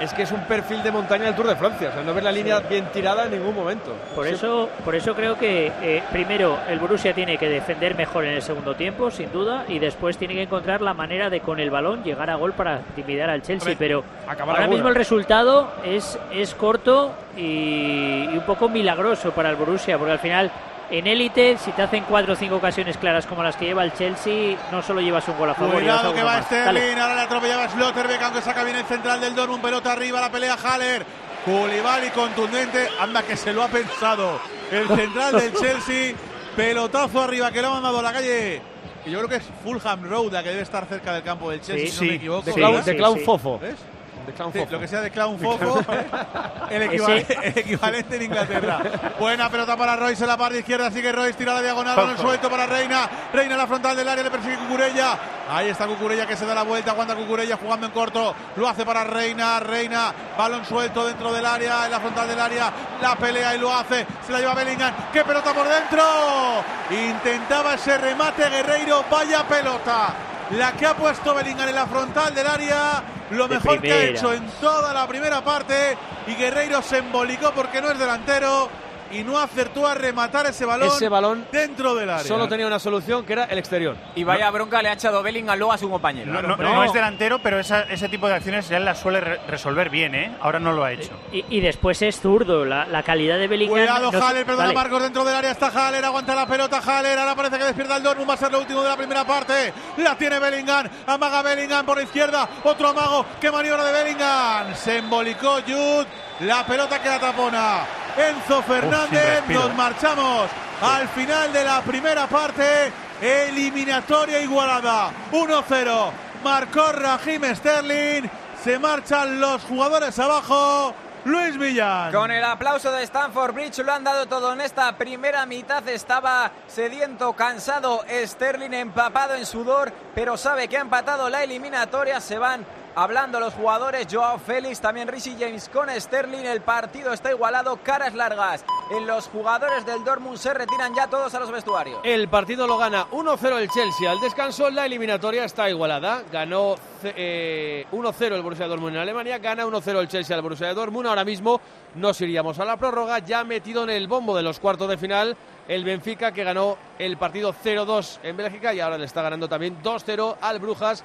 es que es un perfil de montaña del Tour de Francia. O sea, no ves la línea bien tirada en ningún momento. Por eso, por eso creo que eh, primero el Borussia tiene que defender mejor en el segundo tiempo, sin duda, y después tiene que encontrar la manera de con el balón llegar a gol para intimidar al Chelsea. Pero ahora alguna. mismo el resultado es, es corto y, y un poco milagroso para el Borussia, porque al final en élite, si te hacen cuatro o cinco ocasiones claras como las que lleva el Chelsea, no solo llevas un gol a favor, Cuidado que va. Sterling, ahora le atropellaba Slotterbeck, aunque saca bien el central del Dortmund, pelota arriba, la pelea Haller. Koulibaly contundente, anda que se lo ha pensado. El central del Chelsea, pelotazo arriba que lo ha mandado a la calle. Y yo creo que es Fulham Road la que debe estar cerca del campo del Chelsea, Sí, si no me equivoco. De Clown- Fofo. ¿Ves? De Clown Sí, lo que sea de Clown Fofo, el, equivalente, el equivalente en Inglaterra. Buena pelota para Royce en la parte izquierda, sigue Royce, tira la diagonal, balón Fofo. suelto para Reina, Reina en la frontal del área, le persigue Cucurella. Ahí está Cucurella que se da la vuelta, aguanta Cucurella jugando en corto, lo hace para Reina, Reina, balón suelto dentro del área, en la frontal del área, la pelea y lo hace, se la lleva Bellingham, qué pelota por dentro. Intentaba ese remate Guerreiro, vaya pelota. La que ha puesto Bellingham en la frontal del área, lo mejor que ha hecho en toda la primera parte y Guerreiro se embolicó porque no es delantero y no acertó a rematar ese balón, Ese balón dentro del área. Solo tenía una solución que era el exterior. Y vaya bronca le ha echado Bellingham luego a su compañero. No, no- no es delantero, pero esa- ese tipo de acciones él las suele re- resolver bien, ¿eh? Ahora no lo ha hecho. Y, y después es zurdo. La, la calidad de Bellingham. Cuidado, no Haller, perdona Vale. Marcos dentro del área está Haller, aguanta la pelota Haller, ahora parece que despierta el Dortmund, va a ser lo último de la primera parte, la tiene Bellingham, amaga Bellingham por la izquierda, otro amago, qué maniobra de Bellingham, se embolicó Jude, la pelota que la tapona Enzo Fernández, respiro, nos eh. marchamos al final de la primera parte, eliminatoria igualada, 1-0, marcó Raheem Sterling, se marchan los jugadores abajo, Luis Millán. Con el aplauso de Stanford Bridge lo han dado todo en esta primera mitad. Estaba sediento, cansado, Sterling empapado en sudor, pero sabe que ha empatado la eliminatoria. Se van hablando los jugadores. Joao Félix, también Rishi James con Sterling. El partido está igualado, caras largas. En los jugadores del Dortmund se retiran ya todos a los vestuarios. El partido lo gana 1-0 el Chelsea. Al descanso la eliminatoria está igualada. Ganó eh, 1-0 el Borussia Dortmund en Alemania, gana 1-0 el Chelsea al Borussia Dortmund. Ahora mismo nos iríamos a la prórroga, ya metido en el bombo de los cuartos de final el Benfica que ganó el partido 0-2 en Bélgica y ahora le está ganando también 2-0 al Brujas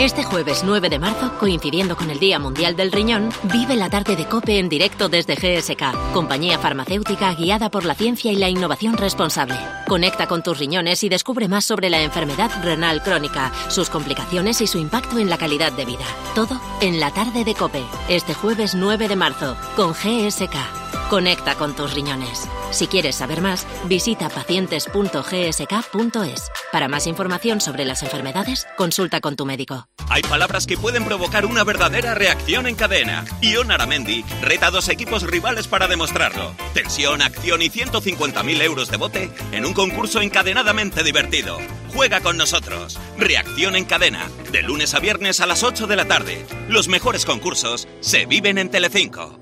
Este jueves 9 de marzo, coincidiendo con el Día Mundial del Riñón, vive la tarde de COPE en directo desde GSK, compañía farmacéutica guiada por la ciencia y la innovación responsable. Conecta con tus riñones y descubre más sobre la enfermedad renal crónica, sus complicaciones y su impacto en la calidad de vida. Todo en la tarde de COPE, este jueves 9 de marzo, con GSK. Conecta con tus riñones. Si quieres saber más, visita pacientes.gsk.es. Para más información sobre las enfermedades, consulta con tu médico. Hay palabras que pueden provocar una verdadera reacción en cadena. Ion Aramendi reta a dos equipos rivales para demostrarlo. Tensión, acción y 150.000 euros de bote en un concurso encadenadamente divertido. Juega con nosotros. Reacción en cadena. De lunes a viernes a las 8 de la tarde. Los mejores concursos se viven en Telecinco.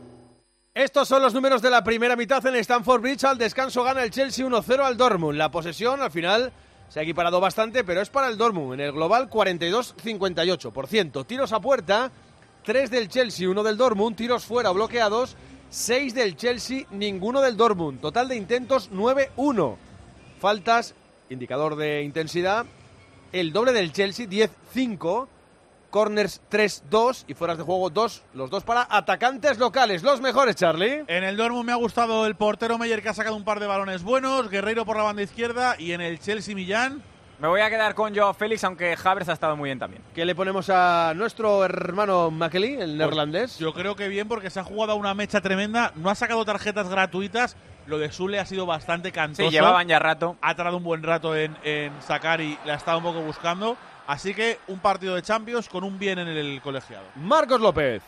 Estos son los números de la primera mitad en Stamford Bridge. Al descanso gana el Chelsea 1-0 al Dortmund. La posesión al final se ha equiparado bastante, pero es para el Dortmund. En el global 42-58%. Tiros a puerta, 3 del Chelsea, 1 del Dortmund. Tiros fuera bloqueados, 6 del Chelsea, ninguno del Dortmund. Total de intentos 9-1. Faltas, indicador de intensidad, el doble del Chelsea, 10-5. Corners 3-2 y fueras de juego 2, los dos para atacantes locales, los mejores, Charlie. En el Dortmund me ha gustado el portero Meyer que ha sacado un par de balones buenos, Guerreiro por la banda izquierda y en el Chelsea Millán. Me voy a quedar con Joao Félix, aunque Havertz ha estado muy bien también. ¿Qué le ponemos a nuestro hermano Makeli, el Pues neerlandés? Yo creo que bien porque se ha jugado una mecha tremenda, no ha sacado tarjetas gratuitas, lo de Sule ha sido bastante cantoso. Sí, llevaban ya rato. Ha tardado un buen rato en, en sacar y la ha estado un poco buscando. Así que un partido de Champions con un bien en el colegiado. Marcos López.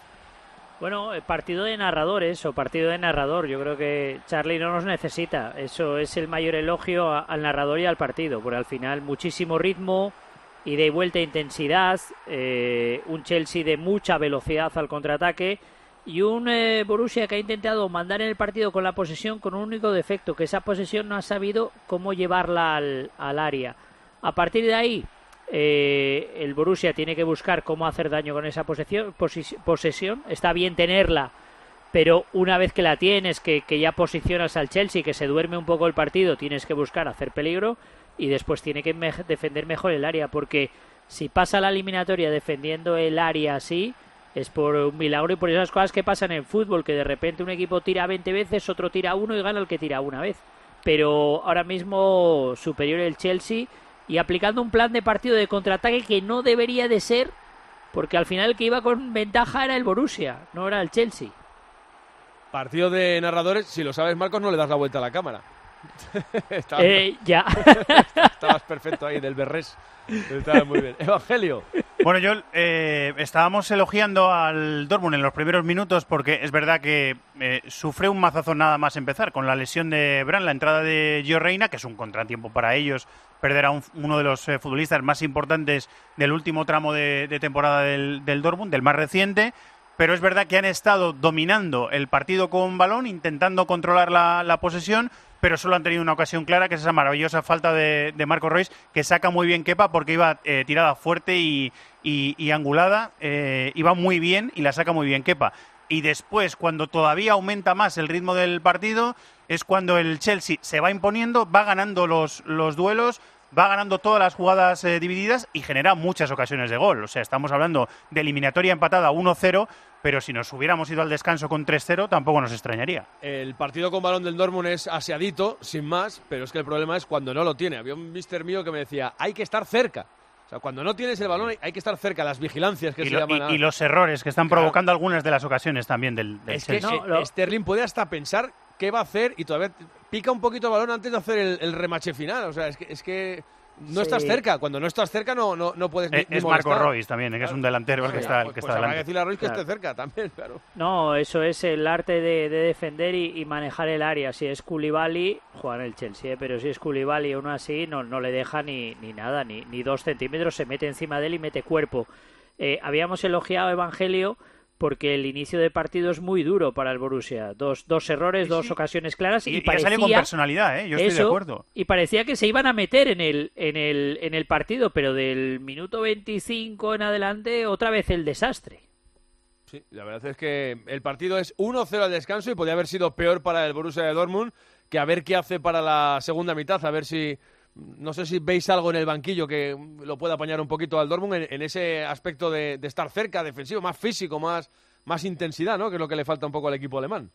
Bueno, eh, partido de narradores o partido de narrador. Yo creo que Charlie no nos necesita. Eso es el mayor elogio a- al narrador y al partido. Porque al final muchísimo ritmo, ida y vuelta, intensidad, eh, un Chelsea de mucha velocidad al contraataque y un eh, Borussia que ha intentado mandar en el partido con la posesión con un único defecto, que esa posesión no ha sabido cómo llevarla al, al área. A partir de ahí, eh, el Borussia tiene que buscar cómo hacer daño con esa posesión. posesión. Está bien tenerla, pero una vez que la tienes, que, ya posicionas al Chelsea, que se duerme un poco el partido, tienes que buscar hacer peligro y después tiene que defender mejor el área, porque si pasa la eliminatoria defendiendo el área así, es por un milagro y por esas cosas que pasan en fútbol, que de repente un equipo tira 20 veces, otro tira uno y gana el que tira una vez. Pero ahora mismo superior el Chelsea y aplicando un plan de partido de contraataque que no debería de ser, porque al final el que iba con ventaja era el Borussia, no era el Chelsea. Partido de narradores, si lo sabes, Marcos, no le das la vuelta a la cámara. Estabas- Eh, ya. Estabas perfecto ahí, del Berrés. Estaba muy bien. Evangelio. Bueno, yo eh, estábamos elogiando al Dortmund en los primeros minutos porque es verdad que eh, sufre un mazazo nada más empezar con la lesión de Bran, la entrada de Gio Reina, que es un contratiempo para ellos, perder a un- uno de los eh, futbolistas más importantes del último tramo de, de temporada del, del Dortmund, del más reciente. Pero es verdad que han estado dominando el partido con balón, intentando controlar la, la posesión, pero solo han tenido una ocasión clara, que es esa maravillosa falta de, de Marco Reus, que saca muy bien Kepa porque iba eh, tirada fuerte y, y- y angulada, eh, iba muy bien y la saca muy bien Kepa. Y después, cuando todavía aumenta más el ritmo del partido, es cuando el Chelsea se va imponiendo, va ganando los, los duelos, va ganando todas las jugadas eh, divididas y genera muchas ocasiones de gol. O sea, estamos hablando de eliminatoria empatada 1-0, pero si nos hubiéramos ido al descanso con 3-0 tampoco nos extrañaría. El partido con balón del Dortmund es aseadito, sin más, pero es que el problema es cuando no lo tiene. Había un mister mío que me decía, hay que estar cerca. O sea, cuando no tienes el balón hay- que estar cerca, las vigilancias que Y, se lo- llaman. y- y los errores que están provocando algunas de las ocasiones también del, del Es que eh, Sterling puede hasta pensar qué va a hacer y todavía pica un poquito el balón antes de hacer el, el remache final. O sea, es que, es que no Sí. estás cerca. Cuando no estás cerca no, no, no puedes ni, Eh, ni es Marco molestar. Royce también, que es un delantero el que está, el Pues, que pues está habrá que delante. decirle a Royce que Claro. esté cerca también, claro. No, eso es el arte de, de defender y, y manejar el área. Si es Koulibaly, juega en el Chelsea, ¿eh? pero si es Koulibaly uno así, no, no le deja ni, ni nada, ni, ni dos centímetros, se mete encima de él y mete cuerpo. Eh, habíamos elogiado a Evangelio porque el inicio de partido es muy duro para el Borussia. Dos, dos errores, dos ocasiones claras y, Y- y ha parecía, salido con personalidad, ¿eh? Yo estoy de acuerdo. Y parecía que se iban a meter en el, en el, en el partido, pero del minuto 25 en adelante otra vez el desastre. Sí, la verdad es que el partido es 1-0 al descanso y podría haber sido peor para el Borussia de Dortmund que a ver qué hace para la segunda mitad, a ver si no sé si veis algo en el banquillo que lo pueda apañar un poquito al Dortmund en, ese aspecto de, de estar cerca, defensivo, más físico, más, más intensidad, ¿no? Que es lo que le falta un poco al equipo alemán.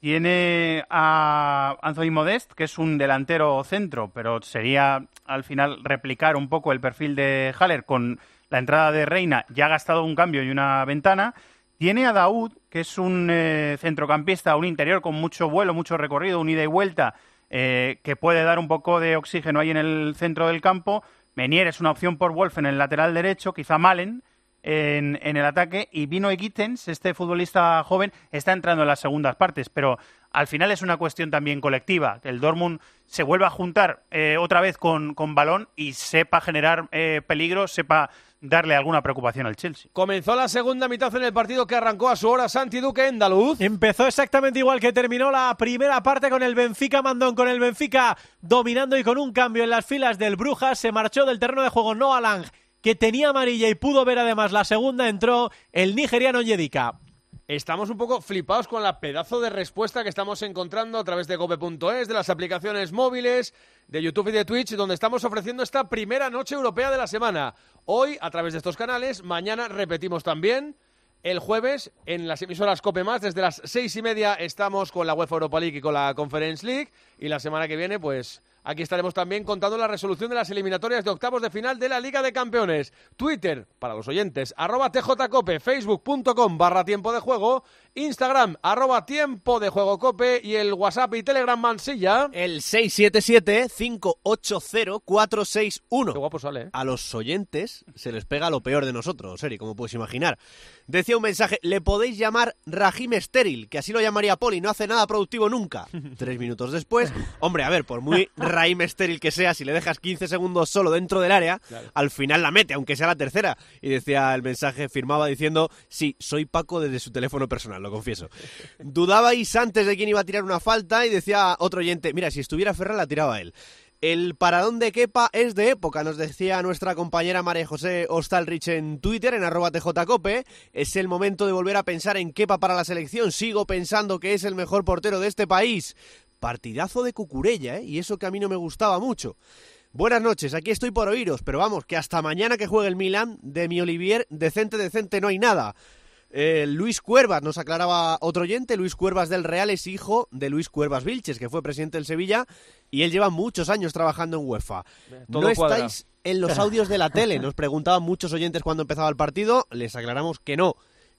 Tiene a Anthony Modest, que es un delantero centro, pero sería al final replicar un poco el perfil de Haller con la entrada de Reina, ya ha gastado un cambio y una ventana. Tiene a Daud, que es un eh, centrocampista, un interior con mucho vuelo, mucho recorrido, un ida y vuelta, eh, que puede dar un poco de oxígeno ahí en el centro del campo. Menier es una opción por Wolf en el lateral derecho, quizá Malen en, en el ataque. Y Vino Gittens, este futbolista joven, está entrando en las segundas partes, pero al final es una cuestión también colectiva, que el Dortmund se vuelva a juntar eh, otra vez con, con balón y sepa generar eh, peligro, sepa darle alguna preocupación al Chelsea. Comenzó la segunda mitad en el partido que arrancó a su hora Santi Duque Andaluz. Empezó exactamente igual que terminó la primera parte con el Benfica Mandón, con el Benfica dominando y con un cambio en las filas del Brujas. Se marchó del terreno de juego Noah Lang, que tenía amarilla y pudo ver además la segunda. Entró el nigeriano Yedika. Estamos un poco flipados con la pedazo de respuesta que estamos encontrando a través de gobe.es, de las aplicaciones móviles, de YouTube y de Twitch, donde estamos ofreciendo esta primera noche europea de la semana. Hoy, a través de estos canales, mañana repetimos también. El jueves, en las emisoras Cope Más, desde las seis y media estamos con la UEFA Europa League y con la Conference League. Y la semana que viene, pues aquí estaremos también contando la resolución de las eliminatorias de octavos de final de la Liga de Campeones. Twitter, para los oyentes, arroba TJCope, facebook.com barra tiempo de juego, Instagram, arroba tiempo de juego cope y el WhatsApp y Telegram Mansilla. El 677-580-461. Qué guapo sale, ¿eh? A los oyentes se les pega lo peor de nosotros, Seri, como puedes imaginar. Decía un mensaje, le podéis llamar Rajim Estéril, que así lo llamaría Poli, no hace nada productivo nunca. Tres minutos después, hombre, a ver, por muy Raim Estéril que sea, si le dejas 15 segundos solo dentro del área, al final la mete, aunque sea la tercera. Y decía el mensaje, firmaba diciendo, sí, soy Paco desde su teléfono personal, lo confieso. Dudabais antes de quién iba a tirar una falta y decía otro oyente, mira, si estuviera Ferran la tiraba él. El paradón de Kepa es de época, nos decía nuestra compañera María José Ostalrich en Twitter, en arroba tjcope. Es el momento de volver a pensar en Kepa para la selección. Sigo pensando que es el mejor portero de este país. Partidazo de Cucurella, ¿eh? Y eso que a mí no me gustaba mucho. Buenas noches, aquí estoy por oíros, pero vamos, que hasta mañana que juegue el Milan, de mi Olivier, decente, decente, no hay nada. Eh, Luis Cuervas, nos aclaraba otro oyente, Luis Cuervas del Real es hijo de Luis Cuervas Vilches, que fue presidente del Sevilla, y él lleva muchos años trabajando en UEFA. todo no cuadra. estáis en los audios de la tele, nos preguntaban muchos oyentes cuando empezaba el partido, les aclaramos que no,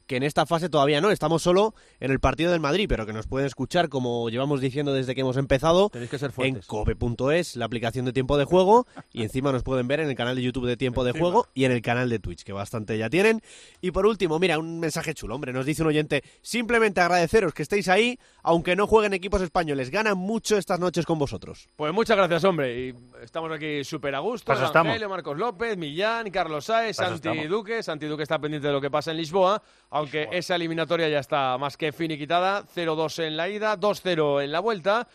que en esta fase todavía no. Estamos solo en el partido del Madrid, pero que nos pueden escuchar, como llevamos diciendo desde que hemos empezado, Tenéis que ser en cope.es, la aplicación de tiempo de juego, y encima nos pueden ver en el canal de YouTube de tiempo de juego y en el canal de Twitch, que bastante ya tienen. Y por último, mira, un mensaje chulo, hombre, nos dice un oyente, simplemente agradeceros que estéis ahí, aunque no jueguen equipos españoles, ganan mucho estas noches con vosotros. Pues muchas gracias, hombre. Y estamos aquí súper a gusto. Evangelio, Marcos López, Millán, Carlos Saez, Para eso Santi estamos. Duque. Santi Duque está pendiente de lo que pasa en Lisboa, aunque esa eliminatoria ya está más que finiquitada. 0-2 en la ida, 2-0 en la vuelta.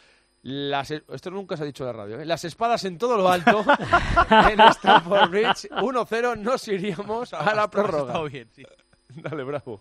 Las, esto nunca se ha dicho en la radio. ¿eh? Las espadas en todo lo alto en Stamford Bridge. 1-0 nos iríamos a la prórroga. Está bien, sí. Dale, bravo.